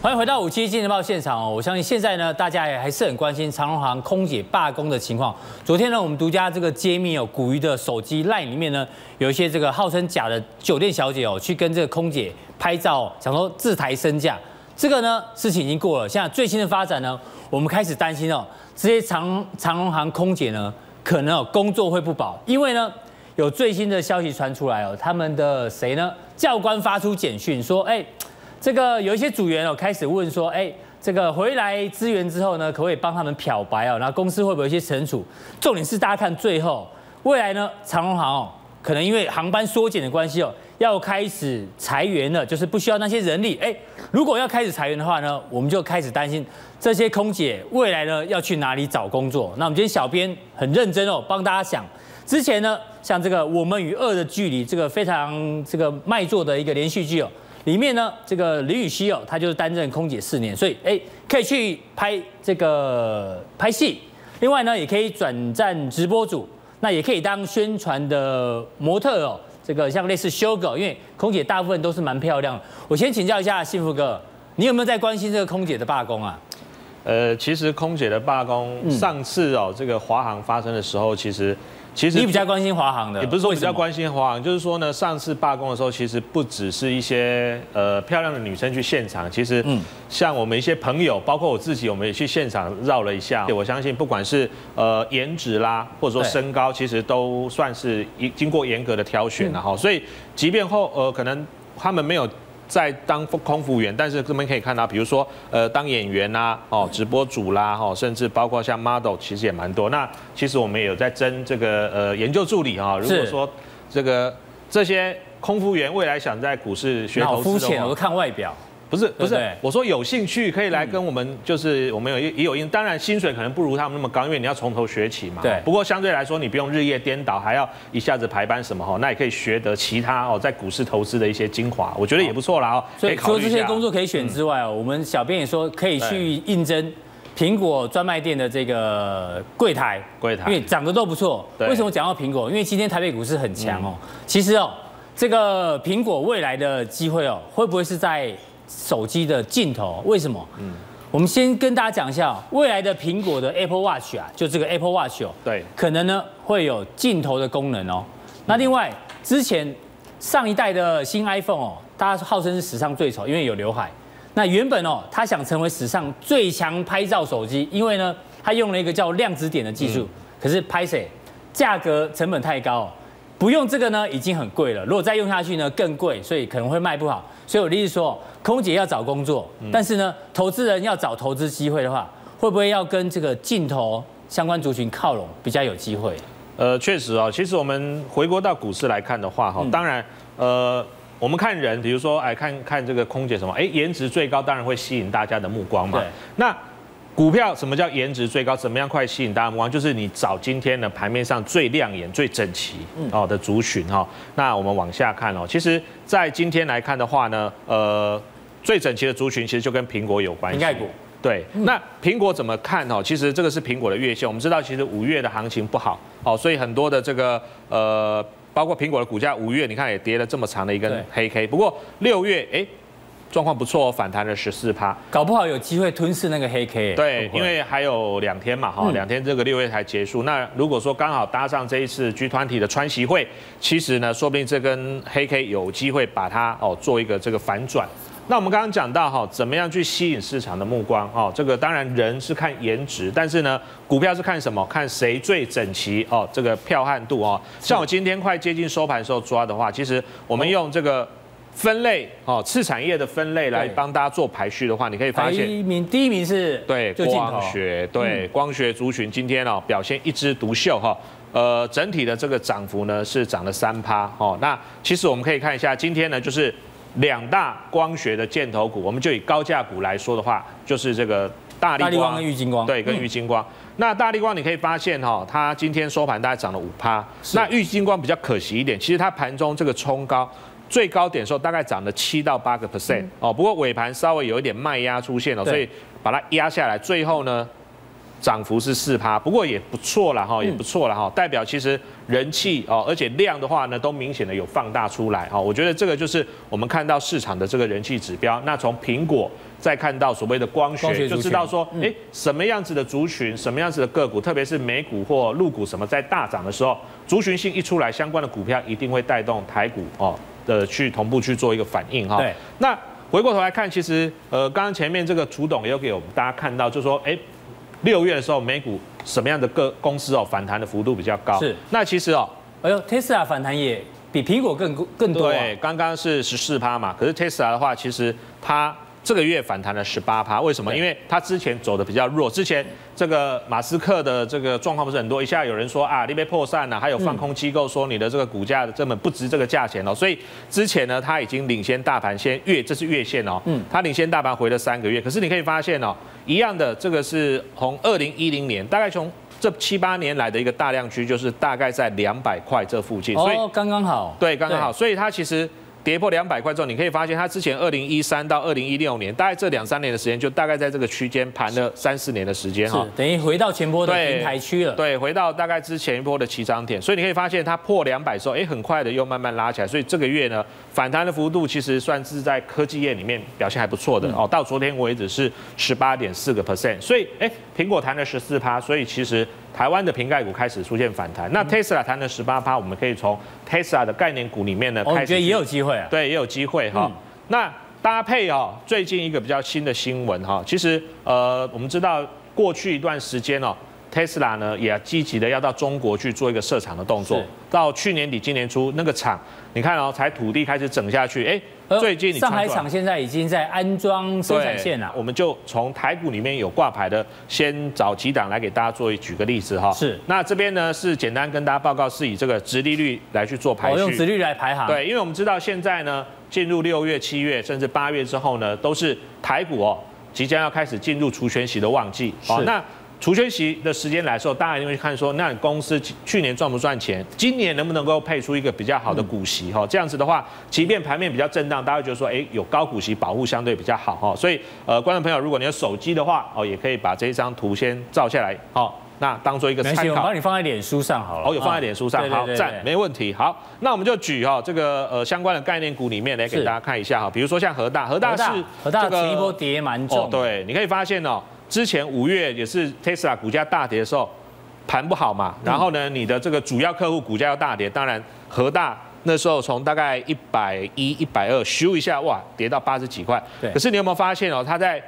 欢迎回到五七金钱报现场哦！我相信现在呢，大家也还是很关心长荣航空姐罢工的情况。昨天呢，我们独家这个揭秘哦，古鱼的手机 LINE 里面呢，有一些这个号称假的酒店小姐哦，去跟这个空姐拍照，想说自抬身价。这个呢，事情已经过了。现在最新的发展呢，我们开始担心哦，这些长长荣航空姐呢，可能哦工作会不保，因为呢，有最新的消息传出来哦，他们的谁呢？教官发出简讯说，哎。这个有一些组员哦，开始问说，哎，这个回来支援之后呢，可不可以帮他们漂白哦？然后公司会不会有一些惩处？重点是大家看最后，未来呢，长荣航哦，可能因为航班缩减的关系哦，要开始裁员了，就是不需要那些人力。哎，如果要开始裁员的话呢，我们就开始担心这些空姐未来呢要去哪里找工作。那我们今天小编很认真哦，帮大家想，之前呢，像这个《我们与恶的距离》这个非常这个卖座的一个连续剧哦。里面呢，这个李雨熙哦，他就是担任空姐四年，所以哎，可以去拍这个拍戏。另外呢，也可以转战直播组，那也可以当宣传的模特哦。这个像类似修狗，因为空姐大部分都是蛮漂亮的。我先请教一下幸福哥，你有没有在关心这个空姐的罢工啊？呃，其实空姐的罢工，上次哦，这个华航发生的时候，其实。其实你比较关心华航的，也不是说比较关心华航，就是说呢，上次罢工的时候，其实不只是一些呃漂亮的女生去现场，其实像我们一些朋友，包括我自己，我们也去现场绕了一下。我相信不管是呃颜值啦，或者说身高，其实都算是一经过严格的挑选了哈。所以即便后呃可能他们没有。在当空服员，但是这边可以看到，比如说，呃，当演员啊，哦，直播主啦，哦，甚至包括像 model，其实也蛮多。那其实我们也有在争这个呃研究助理啊。如果说这个这些空服员未来想在股市学投资的话，我都看外表。不是不是，我说有兴趣可以来跟我们，就是我们有也有因，当然薪水可能不如他们那么高，因为你要从头学起嘛。对。不过相对来说，你不用日夜颠倒，还要一下子排班什么哈，那也可以学得其他哦，在股市投资的一些精华，我觉得也不错啦哦。所以除了这些工作可以选之外哦，我们小编也说可以去应征苹果专卖店的这个柜台，柜台，因为长得都不错。为什么讲到苹果？因为今天台北股市很强哦。其实哦，这个苹果未来的机会哦，会不会是在？手机的镜头为什么？嗯，我们先跟大家讲一下未来的苹果的 Apple Watch 啊，就这个 Apple Watch 哦，对，可能呢会有镜头的功能哦。那另外之前上一代的新 iPhone 哦，大家号称是史上最丑，因为有刘海。那原本哦，他想成为史上最强拍照手机，因为呢，他用了一个叫量子点的技术。可是拍摄价格成本太高，不用这个呢已经很贵了，如果再用下去呢更贵，所以可能会卖不好。所以我的意思说。空姐要找工作，但是呢，投资人要找投资机会的话，会不会要跟这个镜头相关族群靠拢比较有机会？呃，确实哦，其实我们回国到股市来看的话，哈，当然，呃，我们看人，比如说，哎，看看这个空姐什么，哎，颜值最高，当然会吸引大家的目光嘛。对。那股票什么叫颜值最高？怎么样快吸引大家目光？就是你找今天的盘面上最亮眼、最整齐哦的族群哈。那我们往下看哦，其实，在今天来看的话呢，呃。最整齐的族群其实就跟苹果有关系。苹概股对，那苹果怎么看哦？其实这个是苹果的月线。我们知道，其实五月的行情不好哦，所以很多的这个呃包括苹果的股价，五月你看也跌了这么长的一根黑 K，不过六月哎。状况不错哦，反弹了十四趴，搞不好有机会吞噬那个黑 K。对，因为还有两天嘛，哈，两天这个六月才结束。那如果说刚好搭上这一次 G 团体的川习会，其实呢，说不定这根黑 K 有机会把它哦做一个这个反转。那我们刚刚讲到哈，怎么样去吸引市场的目光哦？这个当然人是看颜值，但是呢，股票是看什么？看谁最整齐哦，这个票悍度哦。像我今天快接近收盘的时候抓的话，其实我们用这个。分类哦，次产业的分类来帮大家做排序的话，你可以发现，第一名第一名是对光学，对光学族群今天哦表现一枝独秀哈，呃整体的这个涨幅呢是涨了三趴哦。那其实我们可以看一下今天呢就是两大光学的箭头股，我们就以高价股来说的话，就是这个大力光跟玉晶光，对，跟玉金光。那大立光你可以发现哈，它今天收盘大概涨了五趴，那玉金光比较可惜一点，其实它盘中这个冲高。最高点时候大概涨了七到八个 percent 哦，不过尾盘稍微有一点卖压出现了，所以把它压下来，最后呢涨幅是四趴，不过也不错了哈，也不错了哈，代表其实人气哦，而且量的话呢都明显的有放大出来哈，我觉得这个就是我们看到市场的这个人气指标。那从苹果再看到所谓的光学，就知道说，哎，什么样子的族群，什么样子的个股，特别是美股或陆股什么在大涨的时候，族群性一出来，相关的股票一定会带动台股哦。的去同步去做一个反应哈。对。那回过头来看，其实呃，刚刚前面这个楚董也有给我们大家看到，就是说，哎，六月的时候美股什么样的个公司哦反弹的幅度比较高？是。那其实哦，哎呦，Tesla 反弹也比苹果更更多。对，刚刚是十四趴嘛，可是 Tesla 的话，其实它。这个月反弹了十八趴，为什么？因为它之前走的比较弱，之前这个马斯克的这个状况不是很多，一下有人说啊，你被破散了，还有放空机构说你的这个股价根本不值这个价钱哦，所以之前呢，它已经领先大盘先月，这是月线哦，嗯，它领先大盘回了三个月，可是你可以发现哦，一样的这个是从二零一零年，大概从这七八年来的一个大量区，就是大概在两百块这附近，所以刚刚好，对，刚刚好，所以它其实。跌破两百块之后，你可以发现它之前二零一三到二零一六年，大概这两三年的时间，就大概在这个区间盘了三四年的时间哈，等于回到前波的平台区了。对，回到大概之前一波的起涨点，所以你可以发现它破两百之后，哎，很快的又慢慢拉起来。所以这个月呢，反弹的幅度其实算是在科技业里面表现还不错的哦。到昨天为止是十八点四个 percent，所以哎，苹果弹了十四趴，所以其实。台湾的瓶盖股开始出现反弹，那 Tesla 弹了十八趴，我们可以从 Tesla 的概念股里面呢，开始觉得也有机会啊，对，也有机会哈。那搭配哦，最近一个比较新的新闻哈，其实呃，我们知道过去一段时间哦。Tesla 呢也积极的要到中国去做一个设厂的动作，到去年底今年初那个厂，你看哦，才土地开始整下去，哎，最近你上海厂现在已经在安装生产线了。我们就从台股里面有挂牌的，先找几档来给大家做一举个例子哈。是，那这边呢是简单跟大家报告，是以这个直利率来去做排序，用直利率来排行。对，因为我们知道现在呢进入六月、七月甚至八月之后呢，都是台股哦即将要开始进入除权息的旺季。是，那。除权息的时间来说，大家一定会看说，那你公司去年赚不赚钱？今年能不能够配出一个比较好的股息？哈，这样子的话，即便盘面比较震荡，大家会觉得说，哎，有高股息保护相对比较好哈。所以，呃，观众朋友，如果你有手机的话，哦，也可以把这一张图先照下来，好，那当做一个参考。我帮你放在脸书上好了。哦，有放在脸书上，好，赞，没问题。好，那我们就举哈这个呃相关的概念股里面来给大家看一下哈，比如说像和大，和大是和大前一波跌蛮重，对，你可以发现哦。之前五月也是 Tesla 股价大跌的时候，盘不好嘛，然后呢，你的这个主要客户股价要大跌，当然和大那时候从大概一百一、一百二，咻一下哇，跌到八十几块。对。可是你有没有发现哦，它在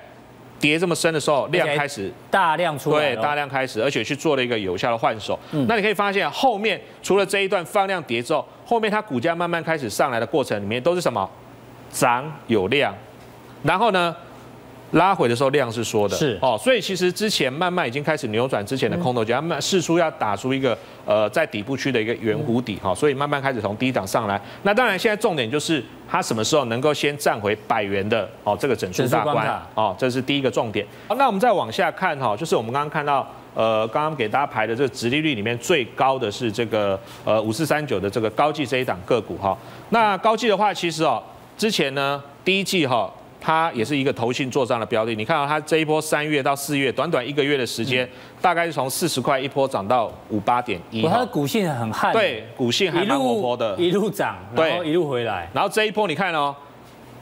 跌这么深的时候，量开始大量出来，对，大量开始，而且去做了一个有效的换手。嗯。那你可以发现后面除了这一段放量跌之后，后面它股价慢慢开始上来的过程里面都是什么？涨有量，然后呢？拉回的时候量是缩的，是哦，所以其实之前慢慢已经开始扭转之前的空头，就慢慢试出要打出一个呃在底部区的一个圆弧底哈，所以慢慢开始从低档上来。那当然现在重点就是它什么时候能够先站回百元的哦这个整数大关哦，这是第一个重点。好，那我们再往下看哈，就是我们刚刚看到呃刚刚给大家排的这个直利率里面最高的是这个呃五四三九的这个高技这一档个股哈。那高技的话其实哦之前呢第一季哈。它也是一个投信做账的标的。你看到它这一波三月到四月，短短一个月的时间，嗯、大概是从四十块一波涨到五八点一。它的股性很悍，对，股性还蛮活泼的，一路涨，然后一路回来。然后这一波你看哦，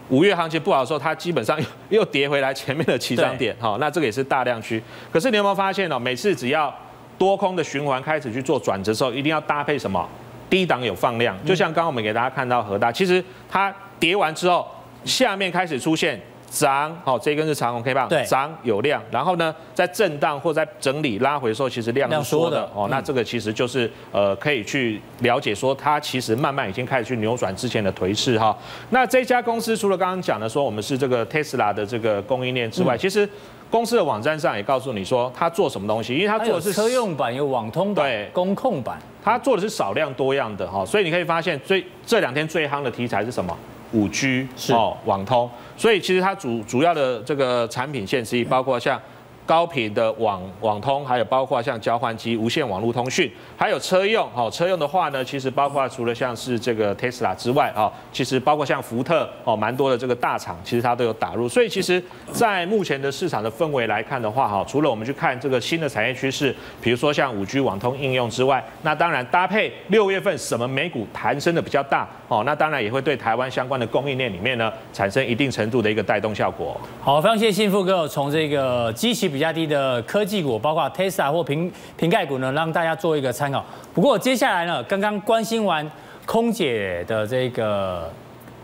五月行情不好的时候，它基本上又跌回来前面的起涨点，哈，那这个也是大量区。可是你有没有发现哦，每次只要多空的循环开始去做转折的时候，一定要搭配什么？低档有放量，就像刚刚我们给大家看到和大，其实它跌完之后，下面开始出现涨，好，这根是长红 K 棒，涨有量，然后呢，在震荡或在整理拉回的时候，其实量是缩的，哦，那这个其实就是呃，可以去了解说，它其实慢慢已经开始去扭转之前的颓势哈。那这家公司除了刚刚讲的说我们是这个 Tesla 的这个供应链之外，其实。公司的网站上也告诉你说，它做什么东西，因为它做的是车用版、有网通版、对，工控版，它做的是少量多样的哈，所以你可以发现最这两天最夯的题材是什么？五 G 哦，网通，所以其实它主主要的这个产品线之一，包括像。高频的网网通，还有包括像交换机、无线网络通讯，还有车用。好，车用的话呢，其实包括除了像是这个 Tesla 之外，啊，其实包括像福特，哦，蛮多的这个大厂，其实它都有打入。所以其实，在目前的市场的氛围来看的话，哈，除了我们去看这个新的产业趋势，比如说像五 G 网通应用之外，那当然搭配六月份什么美股弹升的比较大，哦，那当然也会对台湾相关的供应链里面呢，产生一定程度的一个带动效果。好，非常谢谢幸富哥从这个机器比。比较低的科技股，包括 Tesla 或瓶瓶盖股呢，让大家做一个参考。不过接下来呢，刚刚关心完空姐的这个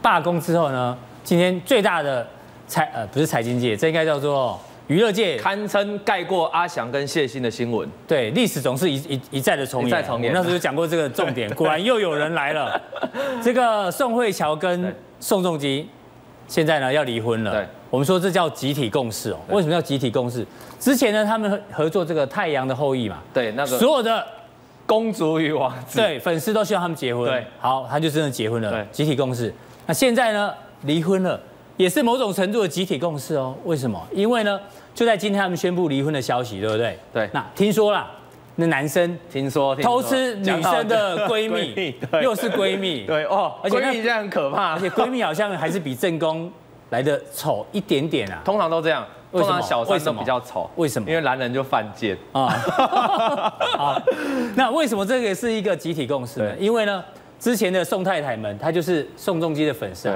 罢工之后呢，今天最大的财呃不是财经界，这应该叫做娱乐界，堪称盖过阿翔跟谢欣的新闻。对，历史总是一一一再的重演。再重演。那时候就讲过这个重点，(laughs) 果然又有人来了。这个宋慧乔跟宋仲基现在呢要离婚了。对。我们说这叫集体共识哦。为什么叫集体共识？之前呢，他们合作这个《太阳的后裔》嘛，对，那个所有的公主与王子，对，粉丝都希望他们结婚。对，好，他就真的结婚了。对，集体共识。那现在呢，离婚了，也是某种程度的集体共识哦。为什么？因为呢，就在今天他们宣布离婚的消息，对不对？对。那听说啦，那男生听说偷吃女生的 (laughs) 闺蜜，又是闺蜜，(laughs) 对哦，而且闺蜜这样很可怕，而且闺蜜好像还是比正宫。来的丑一点点啊，通常都这样。通常小三都比较丑，为什么？因为男人就犯贱啊。(laughs) 好，那为什么这个是一个集体共识呢？因为呢，之前的宋太太们，她就是宋仲基的粉丝，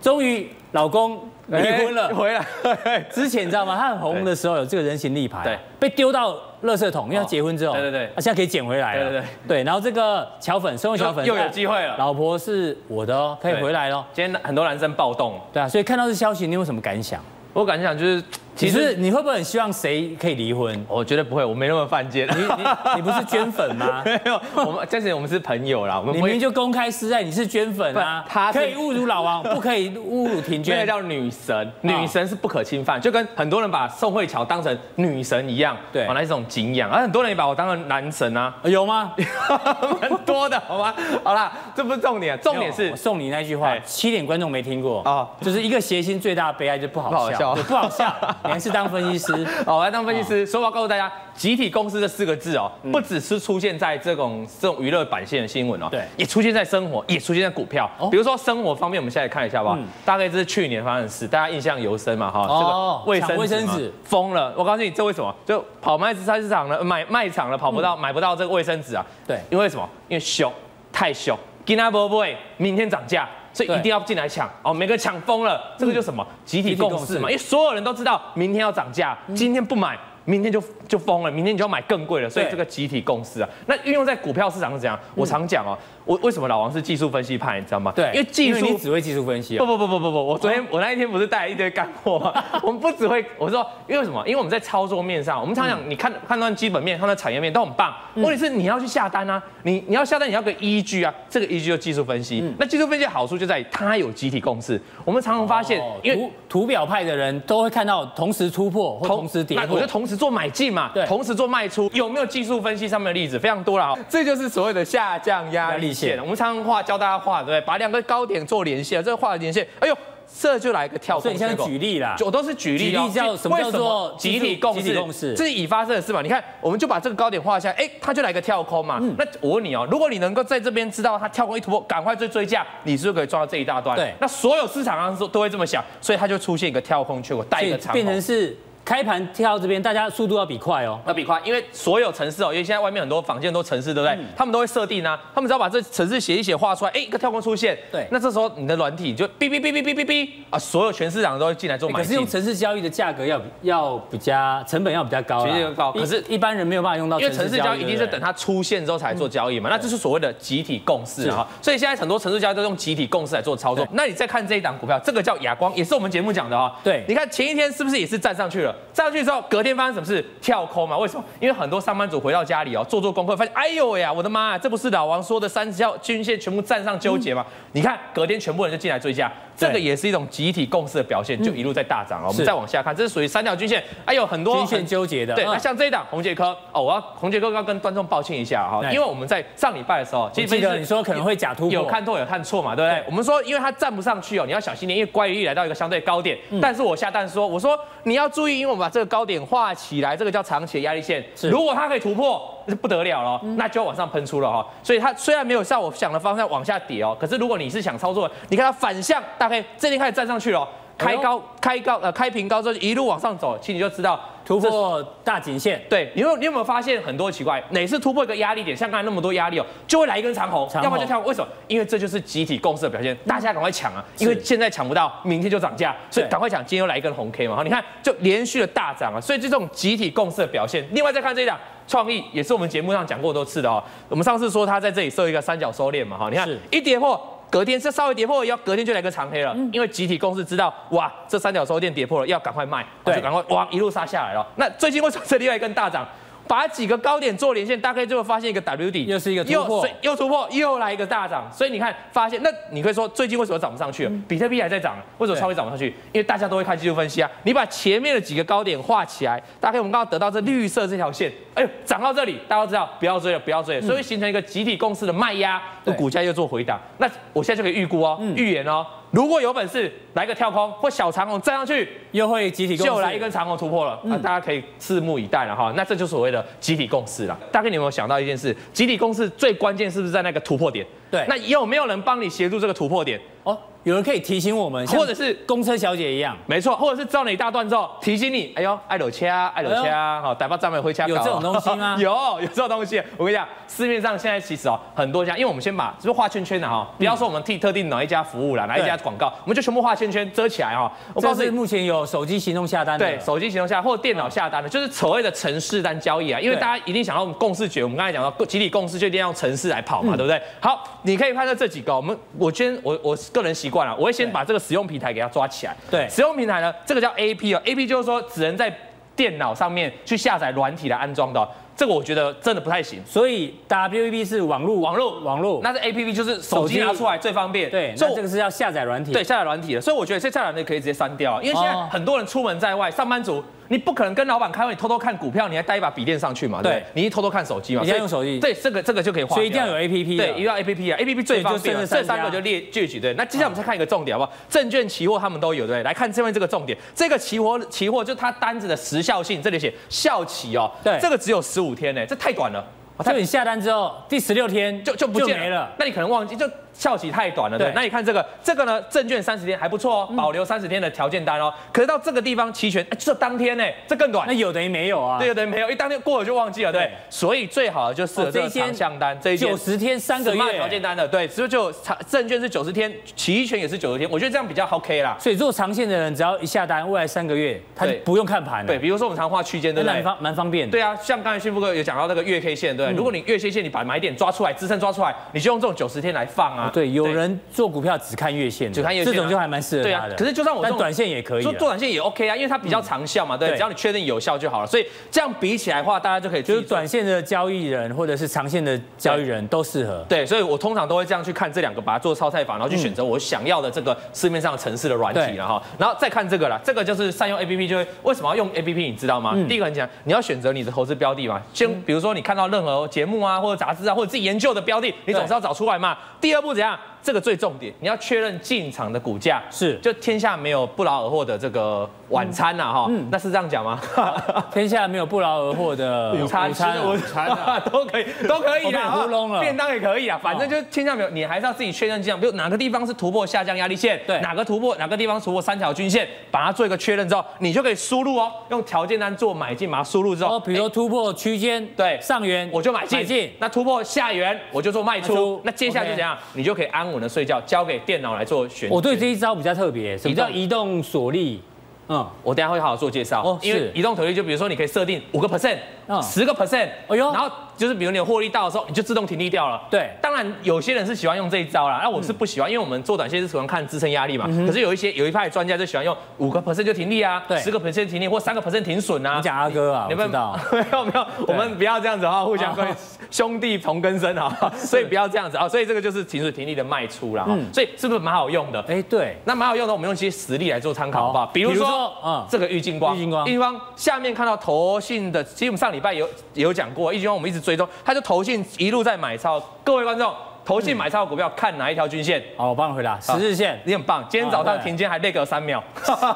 终于老公离婚了，回来。(laughs) 之前你知道吗？他很红的时候有这个人形立牌，对，被丢到垃圾桶，因为他结婚之后，对对对，他现在可以捡回来了，对对对，对。然后这个乔粉，宋慧乔粉又有机会了，老婆是我的哦，可以回来喽。今天很多男生暴动，对啊，所以看到这消息，你有什么感想？我感想就是。其实你会不会很希望谁可以离婚？我绝对不会，我没那么犯贱。你你你不是捐粉吗？(laughs) 没有，我们但是我们是朋友啦。我们明明就公开示爱，你是捐粉啊？他可以侮辱老王，(laughs) 不可以侮辱婷娟。那叫女神，女神是不可侵犯，就跟很多人把宋慧乔当成女神一样，对，那是一种敬仰。而很多人也把我当成男神啊，有吗？(laughs) 很多的，好吗？好啦，这不是重点，重点是我送你那句话，七点观众没听过啊，就是一个谐星最大的悲哀就不好笑，不好笑，(laughs) 你还是当分析师。(laughs) 哦，我来当分析师。所以我要告诉大家，集体公司这四个字哦，不只是出现在这种这种娱乐版线的新闻哦，对，也出现在生活，也出现在股票。比如说生活方面，我们现在看一下吧。大概这是去年发生的事，大家印象尤深嘛？哈，这个卫生卫生纸疯了。我告诉你，这为什么？就跑卖菜市场了，买卖场了，跑不到，买不到这个卫生纸啊？对，因为什么？因为凶，太凶。今天不会，明天涨价。所以一定要进来抢。哦，每个抢疯了，这个就什么？集体共识嘛，因为所有人都知道明天要涨价，今天不买。明天就就疯了，明天你就要买更贵了，所以这个集体共识啊，那运用在股票市场是怎样？我常讲哦，我为什么老王是技术分析派，你知道吗？对，因为技术只会技术分析。不不不不不不，我昨天我那一天不是带了一堆干货吗？(laughs) 我们不只会，我说因为什么？因为我们在操作面上，我们常讲，你看判断基本面、判断产业面都很棒，问题是你要去下单啊，你你要下单，你要个依据啊，这个依据就技术分析。那技术分析的好处就在于它有集体共识。我们常常发现，因为图图表派的人都会看到同时突破或同时跌破，我觉得同时做买进嘛。对，同时做卖出，有没有技术分析上面的例子？非常多了，这就是所谓的下降压力线。我们常常画教大家画，对不对？把两个高点做连线，这个画的连线，哎呦，这就来一个跳空。所以你现在举例啦，我都是举例。举例叫什么叫做集体共识？集体共识，这是已发生的事嘛？你看，我们就把这个高点画下来，哎，它就来个跳空嘛。那我问你哦，如果你能够在这边知道它跳空一突破，赶快追追价，你是不是可以赚到这一大段？对。那所有市场上都都会这么想，所以它就出现一个跳空缺口，带一个长。变成是。开盘跳到这边，大家速度要比快哦，要比快，因为所有城市哦，因为现在外面很多坊间都城市，对不对？嗯、他们都会设定啊，他们只要把这城市写一写，画出来，哎，一个跳空出现，对，那这时候你的软体就哔哔哔哔哔哔哔啊，所有全市场都会进来做买进。可是用城市交易的价格要要比较成本要比较高，其实高，可是一般人没有办法用到。因为城市交易一定是等它出现之后才做交易嘛，嗯、那这是所谓的集体共识啊。所以现在很多城市交易都用集体共识来做操作。那你再看这一档股票，这个叫亚光，也是我们节目讲的啊。对，你看前一天是不是也是站上去了？站上去之后。隔天发生什么事？跳空嘛？为什么？因为很多上班族回到家里哦，做做功课，发现，哎呦呀，我的妈呀，这不是老王说的三十条均线全部站上纠结吗？嗯、你看，隔天全部人就进来追加，这个也是一种集体共识的表现，就一路在大涨哦。嗯、我们再往下看，这是属于三条均线，哎有，很多均线纠结的。对，那像这一档红杰科哦，我要红杰科要跟观众抱歉一下哈，因为我们在上礼拜的时候，记得你说可能会假突破，有看错有看错嘛，对不对？我们说，因为它站不上去哦，你要小心点，因为乖离率来到一个相对高点，嗯、但是我下蛋说，我说你要注意，因为我们把这个高点画起来。这个叫长期的压力线，如果它可以突破，不得了了，嗯、那就要往上喷出了哈。所以它虽然没有像我想的方向往下跌哦，可是如果你是想操作，你看它反向，大概这边开始站上去了。开高，开高，呃，开平高之后一路往上走，其实你就知道突破大颈线。对，你有你有没有发现很多奇怪？哪次突破一个压力点，像刚才那么多压力哦，就会来一根长红，要么就跳。为什么？因为这就是集体共识的表现，大家赶快抢啊！因为现在抢不到，明天就涨价，所以赶快抢。今天又来一根红 K 嘛，好，你看就连续的大涨啊！所以这种集体共识的表现。另外再看这一档创意，也是我们节目上讲过很多次的哦。我们上次说它在这里设一个三角收敛嘛，哈，你看一跌破。隔天这稍微跌破，要隔天就来个长黑了，因为集体公司知道，哇，这三角收敛跌破了，要赶快卖，对，就赶快哇一路杀下来了。那最近为什么这里有一根大涨？把几个高点做连线，大概就会发现一个 W 底，又是一个突破，又，又突破，又来一个大涨。所以你看，发现那你可以说最近为什么涨不上去了？嗯、比特币还在涨，为什么超微涨不上去？因为大家都会看技术分析啊。你把前面的几个高点画起来，大概我们刚刚得到这绿色这条线，哎呦，涨到这里，大家都知道不要追了，不要追了，所以会形成一个集体共识的卖压，那股价又做回档。那我现在就可以预估哦，预、嗯、言哦。如果有本事来个跳空或小长虹站上去，又会集体共识，就来一根长虹突破了，那、嗯、大家可以拭目以待了哈。那这就是所谓的集体共识了。大概你有没有想到一件事？集体共识最关键是不是在那个突破点？对，那有没有人帮你协助这个突破点？哦。有人可以提醒我们，或者是公车小姐一样，没错，或者是照你一大段之后提醒你，哎呦，爱楼掐，爱楼掐，好，逮把站尾回家。有这种东西吗？(laughs) 有，有这种东西。我跟你讲，市面上现在其实哦，很多家，因为我们先把是不是画圈圈的哈，不要说我们替特定哪一家服务啦，哪一家广告，我们就全部画圈圈遮起来哈。我告诉你，目前有手机行动下单的，对，手机行动下或电脑下单的，就是所谓的城市单交易啊。因为大家一定想要我们共识决，我们刚才讲到集体共识就一定要用城市来跑嘛，对不对？好，你可以看到这几个，我们我先我我个人习惯了，我会先把这。个使用平台给它抓起来。对，使用平台呢，这个叫 AP 哦，AP 就是说只能在电脑上面去下载软体来安装的。这个我觉得真的不太行。所以 WAP 是网络，网络，网络。那是 APP，就是手机拿出来最方便。对，那这个是要下载软体。对，下载软体的。所以我觉得这下载软体可以直接删掉，因为现在很多人出门在外，上班族。你不可能跟老板开会，你偷偷看股票，你还带一把笔电上去嘛？对，你一偷偷看手机嘛？你要用手机。对，这个这个就可以换。所以一定要有 A P P。对，一定要 A P P 啊，A P P 最方便。这三个就列列举对。那接下来我们再看一个重点好不好？证券期货他们都有对。来看这边这个重点，这个期货期货就是它单子的时效性，这里写效期哦。对，这个只有十五天呢，这太短了。就你下单之后第十六天就就不见了，那你可能忘记就。效期太短了，对。那你看这个，这个呢，证券三十天还不错哦，保留三十天的条件单哦。可是到这个地方期权，哎，这当天呢，这更短。那有等于没有啊？对，有等于没有，一当天过了就忘记了，对。所以最好的就是这个长项单，这一九十天三个月条件单的，对，是不是就长证券是九十天，期权也是九十天？我觉得这样比较 OK 啦。所以做长线的人，只要一下单，未来三个月他就不用看盘了。对，比如说我们常画区间，对不对？蛮方蛮方便。对啊，像刚才迅富哥有讲到那个月 K 线，对。如果你月 K 线，你把买点抓出来，支撑抓出来，你就用这种九十天来放啊。对，有人。做股票只看月线，只看月线，这种就还蛮适合他的。可是就算我做短线也可以，做短线也 OK 啊，因为它比较长效嘛，对，只要你确定有效就好了。所以这样比起来的话，大家就可以就是短线的交易人或者是长线的交易人都适合。对，所以我通常都会这样去看这两个，把它做超菜法，然后去选择我想要的这个市面上城市的软体了哈。然后再看这个啦，这个就是善用 APP，就会为什么要用 APP？你知道吗？第一个很简单，你要选择你的投资标的嘛。先比如说你看到任何节目啊，或者杂志啊，或者自己研究的标的，你总是要找出来嘛。第二步怎样？这个最重点，你要确认进场的股价是，就天下没有不劳而获的这个晚餐呐哈，那是这样讲吗？(laughs) 天下没有不劳而获的 (laughs) 午餐，午餐，午餐 (laughs) 都可以，都可以啦，糊弄了，便当也可以啊，反正就天下没有，你还是要自己确认进场，比如哪个地方是突破下降压力线，对，哪个突破，哪个地方突破三条均线，把它做一个确认之后，你就可以输入哦，用条件单做买进，把它输入之后，哦，比如说突破区间，对，上缘我就买进，那突破下缘我就做卖出，那接下来就怎样，你就可以安稳的睡觉，交给电脑来做选。我对这一招比较特别，什么叫移动锁力？嗯，我等下会好好做介绍。哦，因为移动锁力就比如说你可以设定五个 percent，十个 percent，哎呦，然后。就是比如你有获利到的时候，你就自动停利掉了。对，当然有些人是喜欢用这一招啦，那我是不喜欢，因为我们做短线是喜欢看支撑压力嘛。可是有一些有一派专家就喜欢用五个 percent 就停利啊，对，十个 percent 停利或三个 percent 停损啊。你讲阿哥啊，你们知道？没有没有，我们不要这样子啊，互相跟兄弟同根生啊，(laughs) 所以不要这样子啊。所以这个就是停损停利的卖出啦。嗯，所以是不是蛮好用的？哎，对，那蛮好用的。我们用一些实例来做参考好不好？比如说，嗯，这个郁金光，郁金光，郁金光下面看到头信的，其实我们上礼拜有有讲过，玉晶光我们一直追踪，他就投。信一路在买超，各位观众，投信买超股票看哪一条均线？好，我帮你回答，十日线，你很棒。今天早上停间还累个三秒，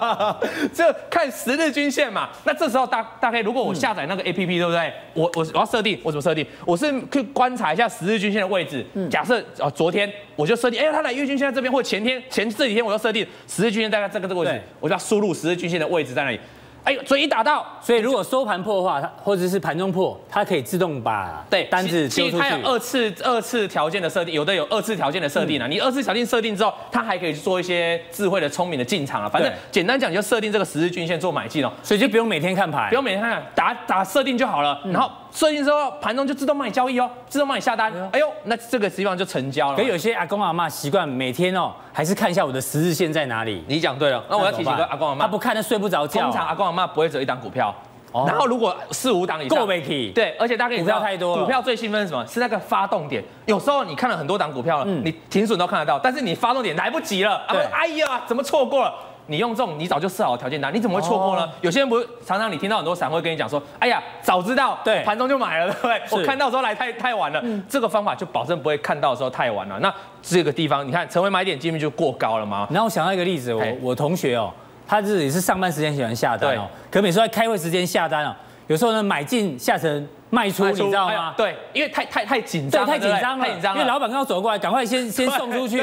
(laughs) 这看十日均线嘛。那这时候大大概如果我下载那个 APP，对不对？我我我要设定，我怎么设定？我是去观察一下十日均线的位置。假设啊，昨天我就设定，哎，它来月均线在这边，或前天前这几天我要设定十日均线大概这个这个位置，我就要输入十日均线的位置在哪里。哎呦，所以一打到，所以如果收盘破的话，它或者是盘中破，它可以自动把对单子丢出去。其实它有二次二次条件的设定，有的有二次条件的设定啊。你二次条件设定之后，它还可以做一些智慧的、聪明的进场啊。反正简单讲，就设定这个十日均线做买进哦，所以就不用每天看牌，不用每天看，打打设定就好了。然后设定之后，盘中就自动帮你交易哦，自动帮你下单。哎呦，那这个地方就成交了。可有些阿公阿妈习惯每天哦，还是看一下我的十日线在哪里。你讲对了，那我要提醒个阿公阿妈，他不看他睡不着觉。通常阿公阿妈不会只有一档股票。然后如果四五档以上，对，而且大家可以知道，股票最兴奋是什么？是那个发动点。有时候你看了很多档股票了，你停损都看得到，但是你发动点来不及了，啊，哎呀，怎么错过了？你用这种你早就设好的条件单，你怎么会错过呢？有些人不是常常你听到很多散户跟你讲说，哎呀，早知道，对，盘中就买了，对不对？我看到时候来太太晚了，这个方法就保证不会看到的时候太晚了。那这个地方你看成为买点几率就过高了吗？然后我想到一个例子，我我同学哦。他自己是上班时间喜欢下单哦，可每次在开会时间下单哦，有时候呢买进下沉卖出，你知道吗？对，因为太太太紧张，太紧张了，太紧张了。因为老板刚刚走过来，赶快先 (laughs) 先送出去。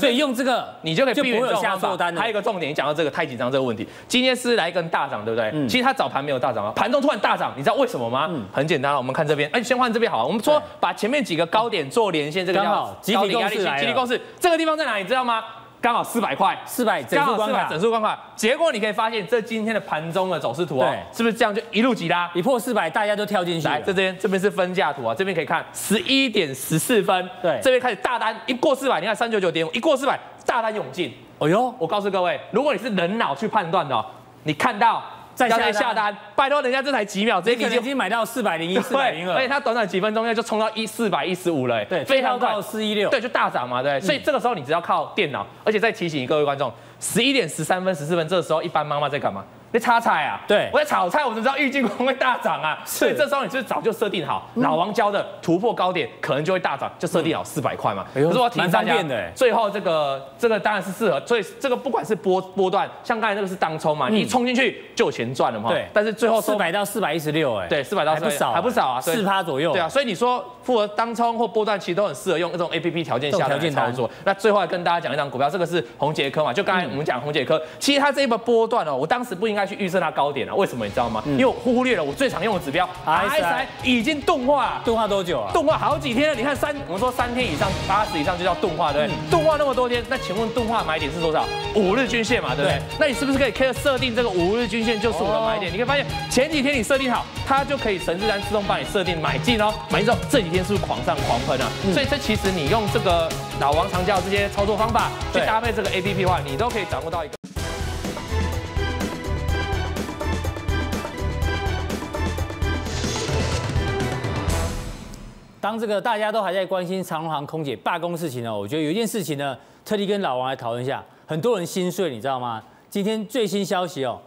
所以用这个你就可以避免这种下错单。还有一个重点，你讲到这个太紧张这个问题，今天是来一根大涨，对不对？其实它早盘没有大涨啊，盘中突然大涨，你知道为什么吗？很简单，我们看这边，哎，先换这边好了。我们说把前面几个高点做连线，这个叫集体压力线，集体共识。这个地方在哪？你知道吗？刚好四百块，四百整数关卡，整数关卡。结果你可以发现，这今天的盘中的走势图哦，是不是这样就一路急拉？一破四百，大家都跳进去。来，这边这边是分价图啊，这边可以看十一点十四分，对，这边开始大单一过四百，你看三九九点五，一过四百，大单涌进。哎呦，我告诉各位，如果你是人脑去判断的，你看到。再下单，下单，拜托人家这才几秒，直接已经买到四百零一、(laughs) 四百零二，而且他短短几分钟内就冲到一四百一十五了，对，非常快，四一六，对，就大涨嘛，对，所以这个时候你只要靠电脑，而且再提醒各位观众，十一点十三分、十四分，这个时候一般妈妈在干嘛？在插菜啊，对，我在炒菜，我怎么知道郁金光会大涨啊？所以这时候你是早就设定好，老王教的突破高点可能就会大涨，就设定好四百块嘛。可是我提醒大家，最后这个这个当然是适合，所以这个不管是波波段，像刚才那个是当冲嘛，你一冲进去就有钱赚了嘛。对，但是最后四百到四百一十六，哎，对，四百到四百还不少啊，四趴左右。对啊，所以你说复合当冲或波段其实都很适合用这种 A P P 条件下的操作。那最后来跟大家讲一张股票，这个是红杰科嘛，就刚才我们讲红杰科，其实它这一波波段哦，我当时不应该去预测它高点了。为什么你知道吗？因为我忽略了我最常用的指标，RSI 已经钝化，钝化多久啊？钝化好几天了。你看三，我们说三天以上，八十以上就叫钝化，对不对？钝化那么多天，那请问钝化买点是多少？五日均线嘛，对不对？那你是不是可以可以设定这个五日均线就是我的买点？你可以发现前几天你设定好，它就可以神自然自动帮你设定买进哦。买进之后这几天是不是狂上狂喷啊？所以这其实你用这个老王常教这些操作方法去搭配这个 APP 的话，你都可以掌握到一个。当这个大家都还在关心长荣航空姐罢工事情呢，我觉得有一件事情呢，特地跟老王来讨论一下。很多人心碎，你知道吗？今天最新消息哦，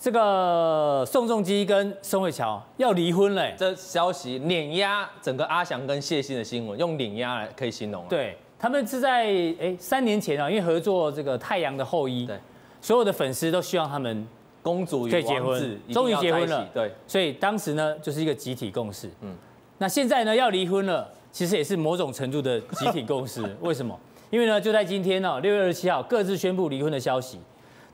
这个宋仲基跟宋慧乔要离婚嘞。这消息碾压整个阿翔跟谢欣的新闻，用碾压来可以形容。对。他们是在哎三年前啊，因为合作这个《太阳的后裔》，对，所有的粉丝都希望他们公主可以结婚，终于结婚了，对，所以当时呢就是一个集体共识，嗯，那现在呢要离婚了，其实也是某种程度的集体共识，(laughs) 为什么？因为呢就在今天呢六月二十七号各自宣布离婚的消息，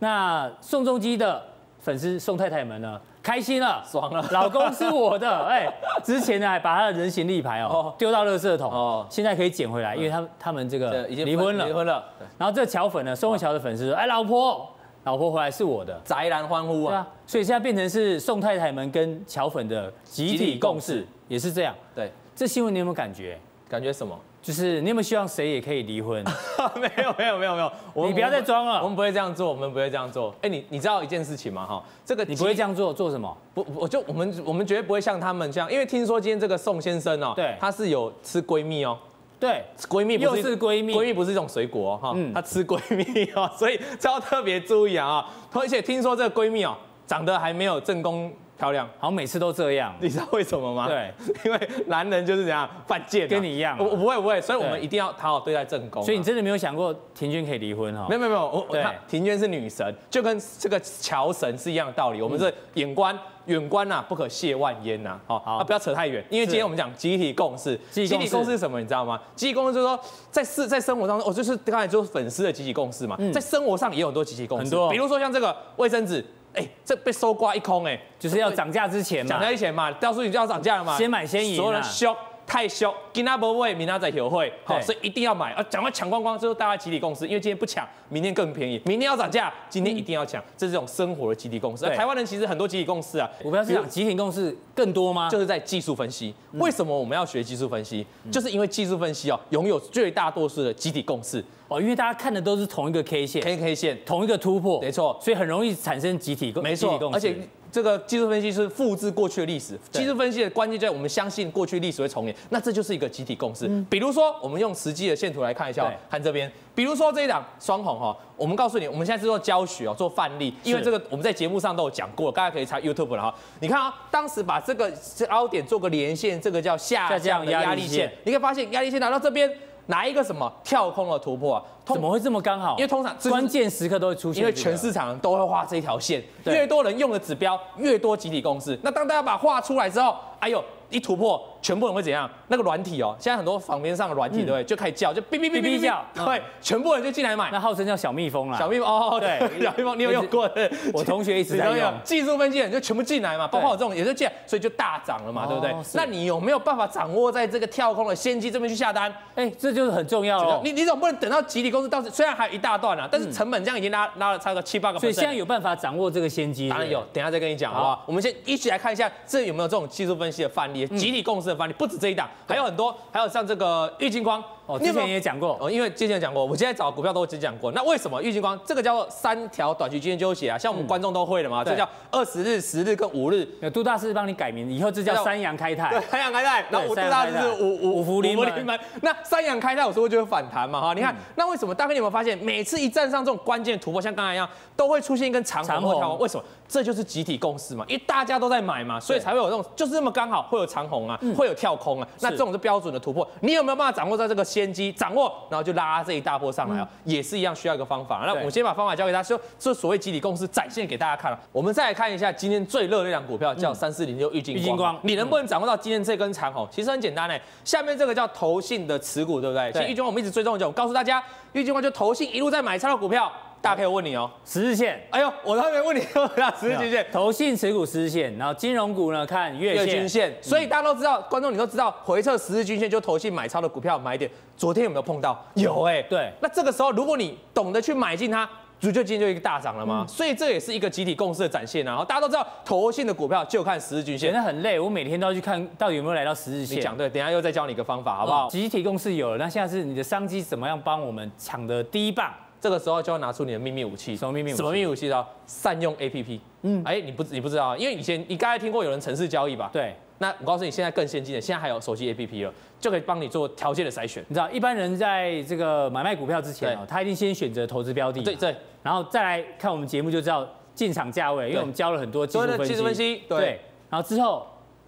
那宋仲基的粉丝宋太太们呢？开心了，爽了，老公是我的，(laughs) 哎，之前呢还把他的人形立牌哦丢到垃圾桶，哦，现在可以捡回来，因为他们他们这个已经离婚了，离婚了。然后这乔粉呢，宋慧乔的粉丝说，哎，老婆，老婆回来是我的，宅男欢呼啊，所以现在变成是宋太太们跟乔粉的集体共识，也是这样。对，这新闻你有没有感觉？感觉什么？就是你有没有希望谁也可以离婚？(laughs) 没有没有没有没有，你不要再装了，我们不会这样做，我们不会这样做。哎，你你知道一件事情吗？哈，这个你不会这样做，做什么？不，我就我们我们绝对不会像他们这样，因为听说今天这个宋先生哦，对，他是有吃闺蜜哦，对，闺蜜又是闺蜜，闺蜜不是一种水果哈，他吃闺蜜哦，所以这要特别注意啊。而且听说这个闺蜜哦，长得还没有正宫。漂亮，好像每次都这样，你知道为什么吗？对，因为男人就是这样犯贱，跟你一样。我我不会不会，所以我们一定要讨好对待正宫。所以你真的没有想过庭娟可以离婚哈？没有没有没有，我我庭娟是女神，就跟这个乔神是一样的道理。我们这眼观远观呐，不可亵玩焉呐。好，啊不要扯太远，因为今天我们讲集体共识。集体共识是什么？你知道吗？集体共识就是说，在是在生活当中，哦，就是刚才就是粉丝的集体共识嘛。在生活上也有很多集体共识，很多，比如说像这个卫生纸。哎、欸，这被搜刮一空哎、欸，就是要涨价之前嘛，涨价之前嘛，到时候你就要涨价了嘛，先买先赢，所有人凶太凶，今天不会，明天再优惠，好，所以一定要买。啊，赶快抢光光，之后大家集体共识，因为今天不抢，明天更便宜，明天要涨价，今天一定要抢，这是这种生活的集体共识。台湾人其实很多集体共识啊，我不要讲集体共识更多吗？就是在技术分析，为什么我们要学技术分析？就是因为技术分析哦，拥有最大多数的集体共识。哦，因为大家看的都是同一个 K 线，K K 线，同一个突破，没错，所以很容易产生集体共，没错，而且这个技术分析是复制过去的历史，技术分析的关键在我们相信过去历史会重演，那这就是一个集体共识。比如说，我们用实际的线图来看一下，看这边，比如说这一档双红哈，我们告诉你，我们现在是做教学哦，做范例，因为这个我们在节目上都有讲过，大家可以查 YouTube 了哈。你看啊，当时把这个凹点做个连线，这个叫下降的压力线，你可以发现压力线拿到这边。哪一个什么跳空的突破啊？怎么会这么刚好？因为通常关键时刻都会出现，因为全市场都会画这一条线，越多人用的指标，越多集体共识。那当大家把画出来之后，哎呦！一突破，全部人会怎样？那个软体哦，现在很多房边上的软体，对不对？就开始叫，就哔哔哔哔叫，对，全部人就进来买。那号称叫小蜜蜂啦，小蜜蜂哦，对，小蜜蜂，你有用过？我同学一直在用。技术分析人就全部进来嘛，包括我这种也是进来，所以就大涨了嘛，对不对？那你有没有办法掌握在这个跳空的先机这边去下单？哎，这就是很重要哦。你你总不能等到集体公司到时，虽然还有一大段啊，但是成本这样已经拉拉了差不多七八个。所以现在有办法掌握这个先机？当然有，等下再跟你讲，好不好？我们先一起来看一下，这有没有这种技术分析的范例？集体共识。不止这一档，还有很多，还有像这个郁金光哦，之前也讲过哦，因为之前讲过，我现在找股票都只讲过。那为什么郁金光这个叫做三条短期均线纠结啊？像我们观众都会的嘛，这叫二十日、十日跟五日。有杜大师帮你改名，以后这叫三阳开泰。对，三阳开泰。然后我杜大师是五五五福临门。那三阳开泰，我说就会反弹嘛哈？你看，那为什么大哥你有没有发现，每次一站上这种关键突破，像刚才一样，都会出现一根长红或跳红？为什么？这就是集体共识嘛，因为大家都在买嘛，所以才会有这种，就是这么刚好会有长红啊，会有跳空啊。那这种是标准的突破，你有没有办法掌握在这个先机？掌握，然后就拉这一大波上来啊，也是一样需要一个方法。那我们先把方法交给他，说这所谓集体共识展现给大家看了。我们再来看一下今天最热的那档股票，叫三四零六玉金光。你能不能掌握到今天这根长红？其实很简单哎，下面这个叫投信的持股，对不对？其实玉金光我们一直追踪的，我告诉大家，玉金光就投信一路在买超的股票。大家可以问你哦，十日线，哎呦，我都还没问你，(laughs) 那十日均线，投信持股十日线，然后金融股呢看月线，月均线，所以大家都知道，观众你都知道，回撤十日均线就投信买超的股票买点，昨天有没有碰到？有哎，对，那这个时候如果你懂得去买进它，就今天就一个大涨了吗？所以这也是一个集体共识的展现啊。然后大家都知道，投信的股票就看十日均线，那很累，我每天都要去看到底有没有来到十日线。你讲对，等下又再教你一个方法，好不好？集体共识有了，那现在是你的商机怎么样帮我们抢的第一棒？这个时候就要拿出你的秘密武器，什么秘密武器？什么秘密武器呢？善用 APP。嗯，哎，你不你不知道，因为以前你刚才听过有人城市交易吧？对。那我告诉你，现在更先进的，现在还有手机 APP 了，就可以帮你做条件的筛选。你知道，一般人在这个买卖股票之前哦，他一定先选择投资标的，对对，然后再来看我们节目就知道进场价位，因为我们教了很多技术分析。技术分析，对。然后之后。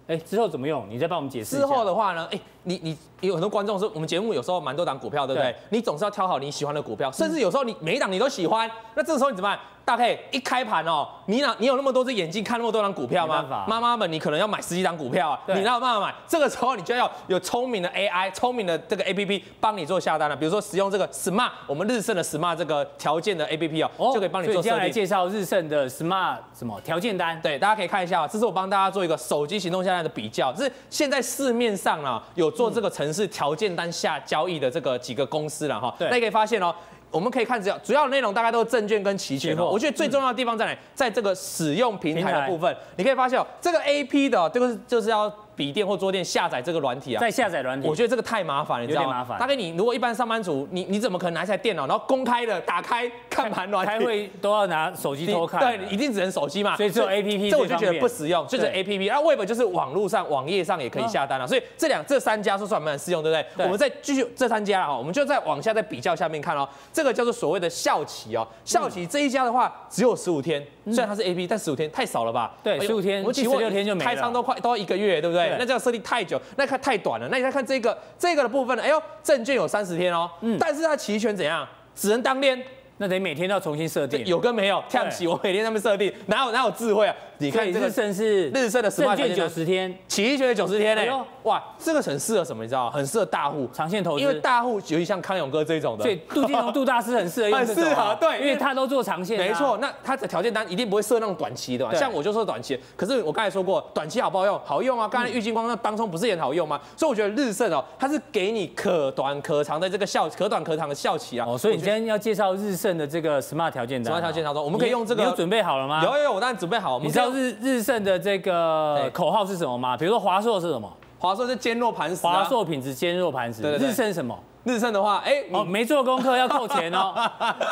哎，之后怎么用？你再帮我们解释。之后的话呢？哎，你你有很多观众说，我们节目有时候蛮多档股票，对不对？你总是要挑好你喜欢的股票，甚至有时候你每一档你都喜欢，那这个时候你怎么办？大概一开盘哦，你哪你有那么多只眼睛看那么多档股票吗？妈妈们，你可能要买十几档股票啊，你哪有办法买？这个时候你就要有聪明的 AI，聪明的这个 APP 帮你做下单了。比如说使用这个 Smart，我们日盛的 Smart 这个条件的 APP 哦，就可以帮你做设定。接下来介绍日盛的 Smart 什么条件单？对，大家可以看一下，这是我帮大家做一个手机行动下单的比较。这是现在市面上啊有做这个城市条件单下交易的这个几个公司了哈。对，那你可以发现哦。我们可以看，只要主要的内容大概都是证券跟期权。我觉得最重要的地方在哪？在这个使用平台的部分，你可以发现哦，这个 AP 的这个就是要。笔电或桌垫下载这个软体啊，再下载软体，我觉得这个太麻烦了，你知道吗？麻烦。大概你如果一般上班族，你你怎么可能拿一台电脑，然后公开的打开看盘软体？开会都要拿手机偷看。对，一定只能手机嘛。所以只有 APP，这我就觉得不实用。就是 APP，然后 Web 就是网络上、网页上也可以下单了。所以这两这三家说算蛮适用，对不对？我们再继续这三家啊，我们就再往下再比较下面看哦。这个叫做所谓的校企哦，校企这一家的话只有十五天，虽然它是 APP，但十五天太少了吧？对，十五天，我们十六天就没了。开仓都快都要一个月，对不对？那这样设定太久。那看太短了，那你再看这个这个的部分呢？哎呦，证券有三十天哦，嗯，但是它期权怎样？只能当天。那得每天都要重新设定，有跟没有？跳起，我每天在那么设定，哪有哪有智慧啊？你看这个日盛是日盛的证券九十天，期权九十天嘞，哇，这个很适合什么？你知道很适合大户长线投资，因为大户尤其像康永哥这种的，对，杜金龙 (laughs) 杜大师很适合，很适合，对，因为他都做长线，没错。那他的条件单一定不会设那种短期的嘛，像我就设短期。可是我刚才说过，短期好不好用？好用啊！刚才郁金光那当中不是也很好用吗？所以我觉得日盛哦，它是给你可短可长的这个效，可短可长的效期啊。哦，所以你今天要介绍日盛的这个 smart。条件单，smart，条件当中，我们可以用这个。你有准备好了吗？有有有，我当然准备好。你知道日日盛的这个口号是什么吗？比如说华硕是什么？华硕是坚若磐石。华硕品质坚若磐石。日盛什么？日盛的话，哎，哦，没做功课要扣钱哦。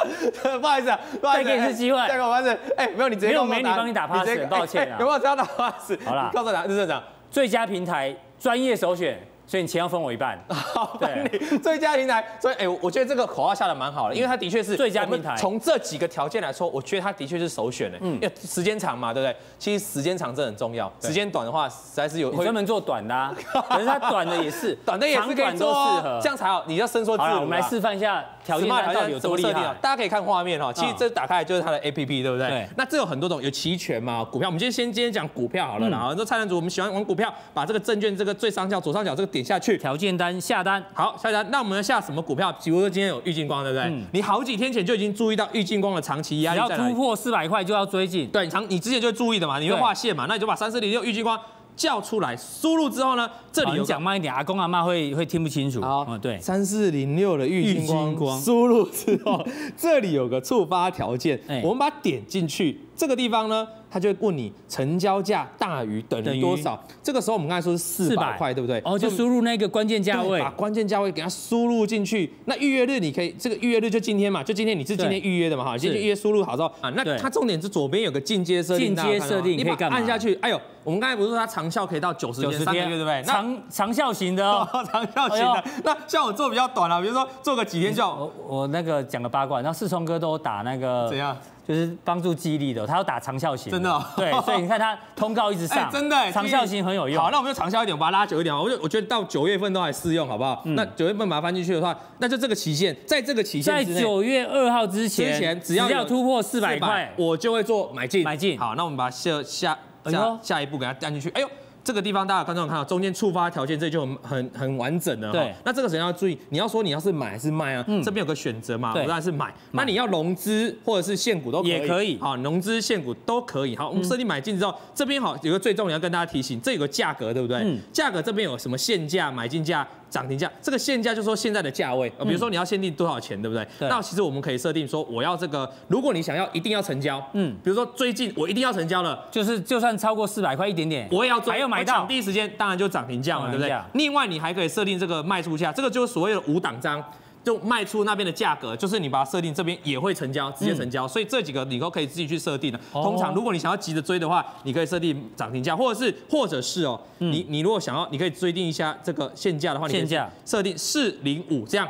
(laughs) 不好意思，再给你一次机会。再给我 pass。哎，没有，你直接没有美女帮你打 pass，抱歉啊。有没有这样打 pass？好了，告诉大家，日盛长最佳平台专业首选。所以你钱要分我一半。(laughs) 好，对，最佳平台。所以，哎，我觉得这个口号下的蛮好的，因为它的确是最佳平台。从这几个条件来说，我觉得它的确是首选的。嗯，因为时间长嘛，对不对？其实时间长这很重要，时间短的话，实在是有。专门做短的，(laughs) 可是它短的也是，短的也是可以做，这样才好。你要伸缩自如。我们来示范一下条件单到底有多厉害。大家可以看画面哈，其实这打开来就是它的 APP，对不对？对。那这有很多种，有期权嘛，股票。我们今天先今天讲股票好了，然后这菜单组我们喜欢玩股票，把这个证券这个最上角左上角这个点下去，条件。单下单好下单，那我们要下什么股票？比如说今天有玉金光，对不对？嗯、你好几天前就已经注意到玉金光的长期压力，要突破四百块就要追进。对，长你之前就会注意的嘛，你会画线嘛，那你就把三四零六玉金光叫出来，输入之后呢，这里有讲慢一点，阿公阿妈会会听不清楚。好，对，三四零六的玉金光输入之后，这里有个触发条件，欸、我们把它点进去。这个地方呢，他就会问你成交价大于等于多少？这个时候我们刚才说是四百块，对不对？哦，就输入那个关键价位，把关键价位给它输入进去。那预约日你可以，这个预约日就今天嘛，就今天你是今天预约的嘛，哈，今天预约输入好之后啊，那它重点是左边有个进阶设定，进阶设定你可以？按下去，哎呦，我们刚才不是说它长效可以到九十天，三个月，对不对？长长效型的哦，(laughs) 长效型的。那像我做比较短了，比如说做个几天就。我我那个讲个八卦，然后世聪哥都打那个怎样？就是帮助记忆力的，他要打长效型，真的、哦，对，所以你看他通告一直上，欸、(laughs) 真的，长效型很有用。好，那我们就长效一点，我把它拉久一点，我就我觉得到九月份都还适用，好不好？嗯、那九月份把它翻进去的话，那就这个期限，在这个期限在九月二号之前，之前只要要突破四百块，我就会做买进，买进。好，那我们把下下下下一步给它按进去，哎呦。这个地方大家观众看到中间触发条件，这就很很很完整了。对，那这个时候要注意，你要说你要是买还是卖啊？嗯，这边有个选择嘛，我当然是买。那你要融资或者是现股都可以。也可以。好，融资现股都可以。好，我们设定买进之后，这边好有个最重要要跟大家提醒，这有个价格，对不对？嗯。价格这边有什么限价、买进价、涨停价？这个现价就是说现在的价位。比如说你要限定多少钱，对不对？对。那其实我们可以设定说，我要这个，如果你想要一定要成交，嗯，比如说最近我一定要成交了，就是就算超过四百块一点点，我也要还要买到第一时间。当然就涨停价嘛，对不对？另外你还可以设定这个卖出价，这个就是所谓的五档张，就卖出那边的价格，就是你把它设定这边也会成交，直接成交。所以这几个你都可以自己去设定的。通常如果你想要急着追的话，你可以设定涨停价，或者是或者是哦，你你如果想要，你可以追定一下这个现价的话，你现价设定四零五这样。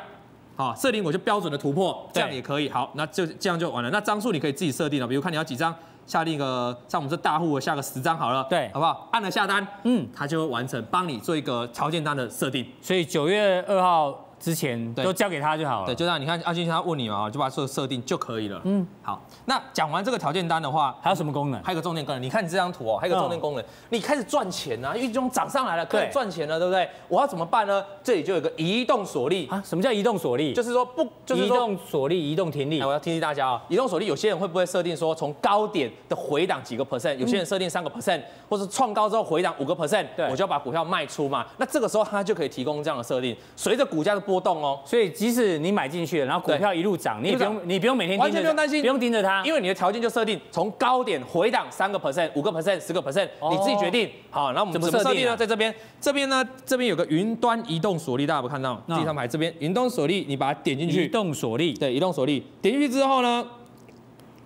好，设定我就标准的突破，这样也可以。好，那就这样就完了。那张数你可以自己设定了，比如看你要几张，下定一个像我们这大户下个十张好了，对，好不好？按了下单，嗯，它就会完成帮你做一个条件单的设定。所以九月二号。之前都交给他就好了。对，就这样。你看阿军他问你嘛，就把它设设定就可以了。嗯，好。那讲完这个条件单的话，还有什么功能？还有个重点功能。你看你这张图哦，还有个重点功能。你开始赚钱啊，因为这种涨上来了，可以赚钱了，对不对？我要怎么办呢？这里就有个移动锁力啊。什么叫移动锁力？就是说不，就是移动锁力、移动停利。我要提醒大家啊，移动锁力有些人会不会设定说从高点的回档几个 percent？有些人设定三个 percent，或是创高之后回档五个 percent，对，我就要把股票卖出嘛。那这个时候他就可以提供这样的设定，随着股价的波动哦，所以。即使你买进去了，然后股票一路涨，你也不用你不用每天完全不用担心，不用盯着它，因为你的条件就设定从高点回档三个 percent、五个 percent、十个 percent，你自己决定。好，那我们怎么设定呢？在这边，这边呢，这边有个云端移动锁利，大家有看到？第一张牌这边云端锁利，你把它点进去。移动锁利，对，移动锁利，点进去之后呢，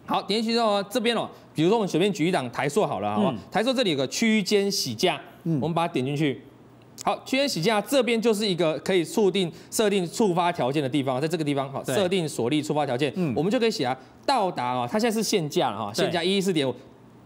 好，点进去之后呢，这边哦，比如说我们随便举一档台塑好了，好不好？台塑这里有个区间洗价，嗯，我们把它点进去。好，区间洗价这边就是一个可以触定设定触发条件的地方，在这个地方好，设定锁利触发条件，嗯，我们就可以写啊，到达啊，它现在是限价了哈，限价一一四点五，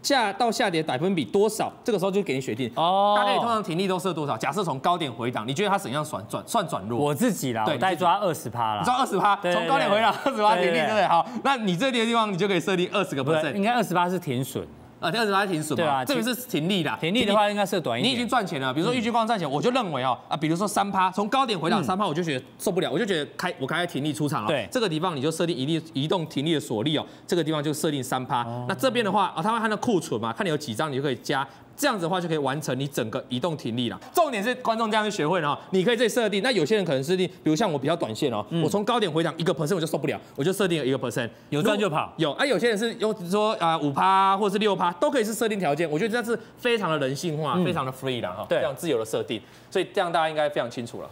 价到下跌百分比多少，这个时候就给你决定哦，大概通常停利都设多少？假设从高点回档，你觉得它怎样算转算转弱？我自己啦，对，大概抓二十趴啦，抓二十趴，从高点回档二十趴停利，对不对？好，那你这里的地方你就可以设定二十个 percent，应该二十趴是停损。啊，第二十趴停损嘛，对啊，这个是停利的，停利的话应该设短一点。你已经赚钱了，比如说预计光赚钱，我就认为哦，啊，比如说三趴，从高点回档三趴，我就觉得受不了，我就觉得开我开停利出场了。对，这个地方你就设定移利移动停利的锁利哦，这个地方就设定三趴。那这边的话啊，它会看到库存嘛，看你有几张，你就可以加。这样子的话就可以完成你整个移动停力了。重点是观众这样就学会了哈，你可以自己设定。那有些人可能设定，比如像我比较短线哦，我从高点回档一个 percent 我就受不了，我就设定了一个 percent，有赚就跑。有啊，有些人是用说啊五趴或者是六趴都可以是设定条件，我觉得这是非常的人性化，非常的 free 了哈，非常自由的设定，所以这样大家应该非常清楚了。